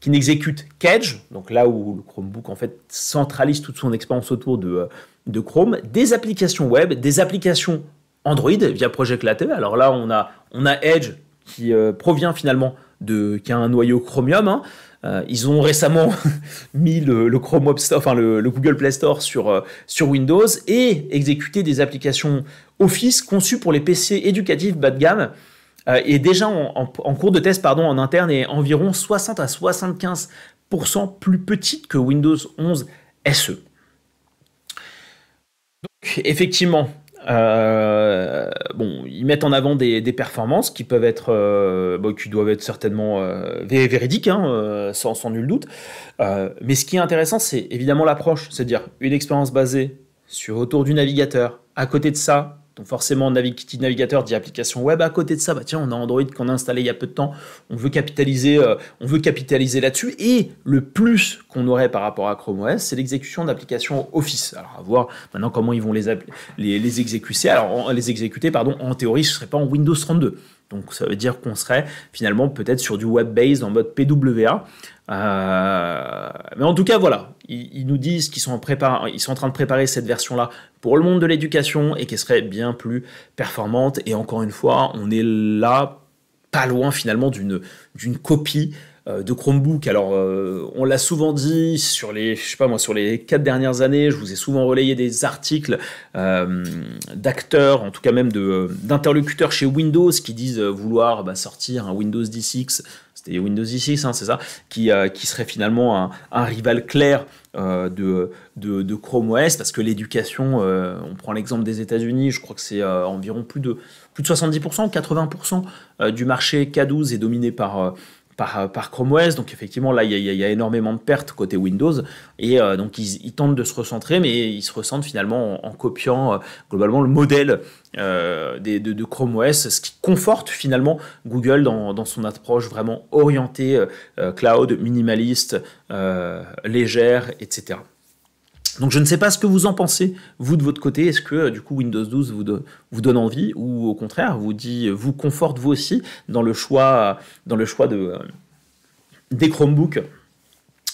qui n'exécute qu'Edge, donc là où le Chromebook en fait centralise toute son expérience autour de, euh, Chrome, des applications web, des applications Android via Project Latte. Alors là, on a, on a Edge qui euh, provient finalement de, qui noyau Chromium. Hein. Euh, ils ont récemment mis le, Chrome Web Store, le, Google Play Store sur, euh, sur Windows et exécuté des applications Office conçues pour les PC éducatifs bas de gamme. Euh, et déjà en, cours de test pardon, en interne et environ 60 à 75% plus petite que Windows 11 SE. Donc, effectivement, euh, bon, ils mettent en avant des, performances qui peuvent être, euh, qui doivent être certainement euh, véridiques, hein, sans, sans, nul doute. mais ce qui est intéressant, c'est évidemment l'approche, c'est-à-dire une expérience basée sur autour du navigateur. À côté de ça, donc forcément, navigateur dit application web. À côté de ça, bah tiens, on a Android qu'on a installé il y a peu de temps. On veut capitaliser, euh, là-dessus. Et le plus qu'on aurait par rapport à Chrome OS, c'est l'exécution d'applications Office. Alors à voir maintenant comment ils vont les exécuter. Alors les exécuter, pardon. En théorie, ce serait pas en Windows 32. Donc ça veut dire qu'on serait finalement peut-être sur du web-based en mode PWA. Euh, mais en tout cas, voilà, ils, nous disent qu'ils sont, sont en train de préparer cette version-là pour le monde de l'éducation et qu'elle serait bien plus performante. Et encore une fois, on est là, pas loin finalement d'une copie de Chromebook. Alors, euh, on l'a souvent dit sur les, je sais pas moi, sur les quatre dernières années, je vous ai souvent relayé des articles euh, d'acteurs, en tout cas même d'interlocuteurs chez Windows qui disent vouloir bah, sortir un Windows 10X c'était Windows 10 hein, c'est ça, qui, serait finalement un, rival clair de, de, Chrome OS, parce que l'éducation, on prend l'exemple des États-Unis, je crois que c'est environ plus de, plus de 70%, 80% du marché K12 est dominé par, par, par Chrome OS. Donc effectivement, là, il y, a énormément de pertes côté Windows. Et euh, donc, ils, tentent de se recentrer, mais ils se ressentent finalement en, copiant euh, globalement le modèle euh, de, Chrome OS, ce qui conforte finalement Google dans, son approche vraiment orientée cloud, minimaliste, légère, etc. Donc je ne sais pas ce que vous en pensez, vous de votre côté. Est-ce que du coup Windows 12 vous, vous donne envie ou au contraire vous dit, vous conforte vous aussi dans le choix, dans le choix de, euh, des Chromebooks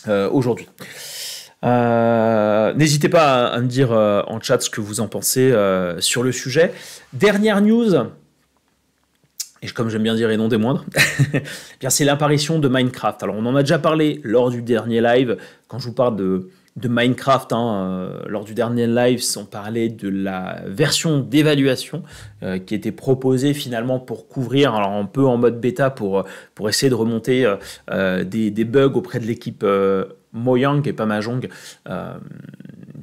euh, aujourd'hui? Euh, N'hésitez pas à, me dire en chat ce que vous en pensez sur le sujet. Dernière news, et comme j'aime bien dire et non des moindres, eh c'est l'apparition de Minecraft. Alors on en a déjà parlé lors du dernier live, quand je vous parle de de Minecraft. Hein, euh, lors du dernier live, on parlait de la version d'évaluation euh, qui était proposée finalement pour couvrir, alors un peu en mode bêta pour, pour essayer de remonter euh, des, bugs auprès de l'équipe Mojang et pas Mahjong,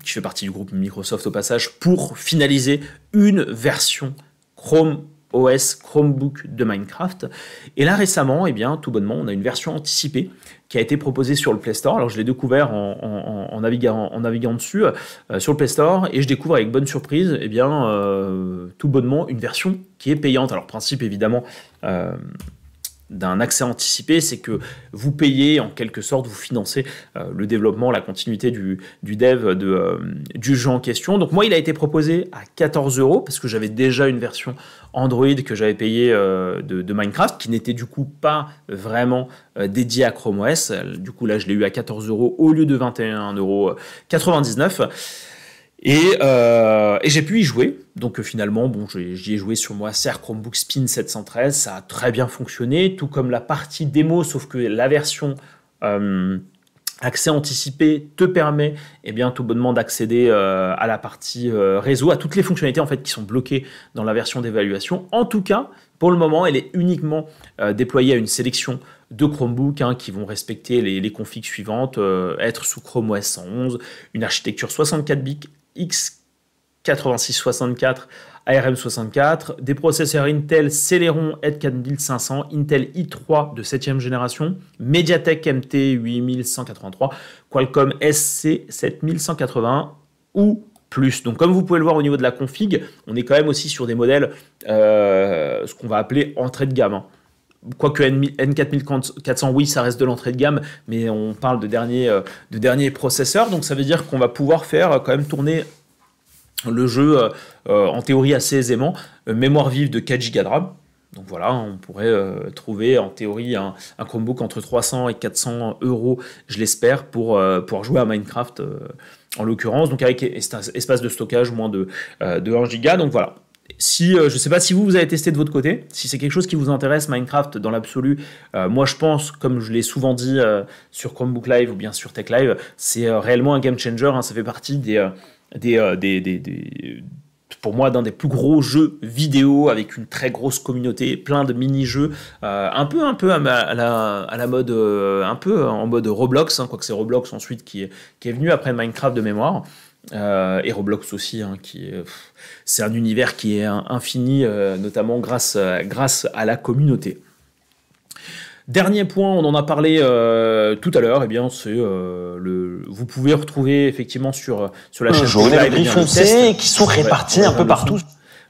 qui fait partie du groupe Microsoft au passage, pour finaliser une version Chrome OS Chromebook de Minecraft. Et là récemment, eh bien, tout bonnement, on a une version anticipée qui a été proposée sur le Play Store. Alors je l'ai découvert en, naviguant, dessus euh, sur le Play Store et je découvre avec bonne surprise, eh bien, euh, tout bonnement, une version qui est payante. Alors principe évidemment. Euh, d'un accès anticipé, c'est que vous payez en quelque sorte, vous financez euh, le développement, la continuité du, dev de, euh, du jeu en question. Donc moi, il a été proposé à 14 euros parce que j'avais déjà une version Android que j'avais payée euh, de, de, Minecraft qui n'était du coup pas vraiment dédiée à Chrome OS. Du coup là, je l'ai eu à 14 euros au lieu de 21,99 euros. Euh, et, j'ai pu y jouer. Donc euh, finalement, bon, j'y ai joué sur mon Acer Chromebook Spin 713. Ça a très bien fonctionné, tout comme la partie démo, sauf que la version euh, accès anticipé te permet eh bien, tout bonnement d'accéder à la partie réseau, à toutes les fonctionnalités en fait, qui sont bloquées dans la version d'évaluation. En tout cas, pour le moment, elle est uniquement déployée à une sélection de Chromebooks hein, qui vont respecter les, les configs suivantes, être sous Chrome OS 111, une architecture 64 bits x8664 ARM64, des processeurs Intel Celeron H4500, Intel i3 de 7 génération, MediaTek MT 8183, Qualcomm SC 7180 ou plus. Donc comme vous pouvez le voir au niveau de la config, on est quand même aussi sur des modèles, euh, ce qu'on va appeler entrée de gamme. Quoique N4400, oui, ça reste de l'entrée de gamme, mais on parle de derniers, euh, de derniers processeurs, donc ça veut dire qu'on va pouvoir faire euh, quand même tourner le jeu euh, en théorie assez aisément. mémoire vive de 4 Go de RAM. Donc voilà, on pourrait trouver en théorie un, Chromebook entre 300 et 400 euros, je l'espère, pour pouvoir jouer à Minecraft en l'occurrence, donc avec espace de stockage moins de, de 1 Go. Donc voilà, si, euh, je ne sais pas si vous, vous avez testé de votre côté, si c'est quelque chose qui vous intéresse, Minecraft dans l'absolu, euh, moi je pense, comme je l'ai souvent dit euh, sur Chromebook Live ou bien sur Tech Live, c'est réellement un game changer, hein. ça fait partie des, des, des, pour moi d'un des plus gros jeux vidéo avec une très grosse communauté, plein de mini-jeux, un peu un peu à, la, à la, mode, un peu en mode Roblox, hein, quoique c'est Roblox ensuite qui est, qui est venu après Minecraft de mémoire. et Roblox aussi, hein, qui est, c'est un univers qui est infini, notamment grâce, grâce à la communauté. Dernier point, on en a parlé euh, tout à l'heure, et eh bien c'est euh, le. Vous pouvez retrouver effectivement sur sur la chaîne jaune et qui sont répartis un peu partout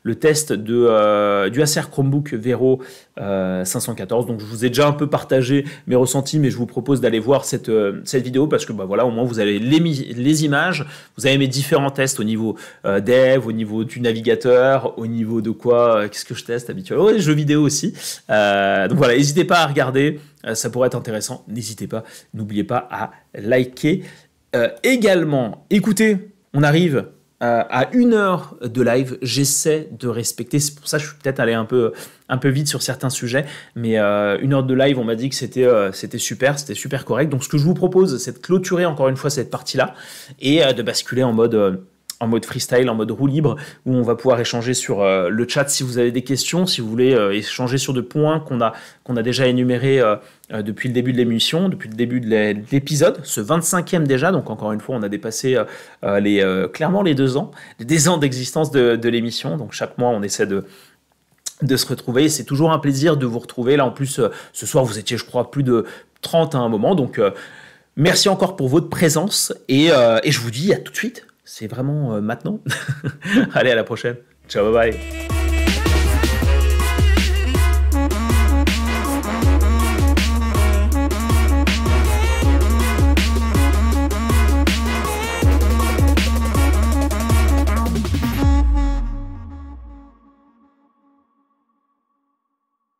le test euh, du Acer Chromebook Vero 514. Euh, Donc je vous ai déjà un peu partagé mes ressentis, mais je vous propose d'aller voir cette, euh, cette vidéo parce que bah, voilà, au moins vous avez les, les images, vous avez mes différents tests au niveau dev, au niveau du navigateur, au niveau de quoi, qu'est-ce que je teste habituellement, les jeux vidéo aussi. donc voilà, n'hésitez pas à regarder, ça pourrait être intéressant. N'hésitez pas, n'oubliez pas à liker. également, écoutez, on arrive euh, à une heure de live, j'essaie de respecter. C'est pour ça que je suis peut-être allé un peu, un peu vite sur certains sujets, mais euh, une heure de live, on m'a dit que c'était euh, c'était super, c'était super correct. Donc ce que je vous propose, c'est de clôturer encore une fois cette partie-là et de basculer en mode en mode freestyle, en mode roue libre, où on va pouvoir échanger sur euh, le chat si vous avez des questions, si vous voulez euh, échanger sur des points qu'on a, qu'on a déjà énumérés euh, depuis le début de l'émission, depuis le début de l'épisode, ce 25e déjà, donc encore une fois, on a dépassé les, clairement les deux ans, des ans d'existence de, de l'émission, donc chaque mois on essaie de de se retrouver. C'est toujours un plaisir de vous retrouver. Là, en plus, ce soir, vous étiez, je crois, plus de 30 à un moment. Donc, merci encore pour votre présence. Et, et je vous dis à tout de suite c'est vraiment euh, maintenant. Allez, à la prochaine. Ciao, bye bye.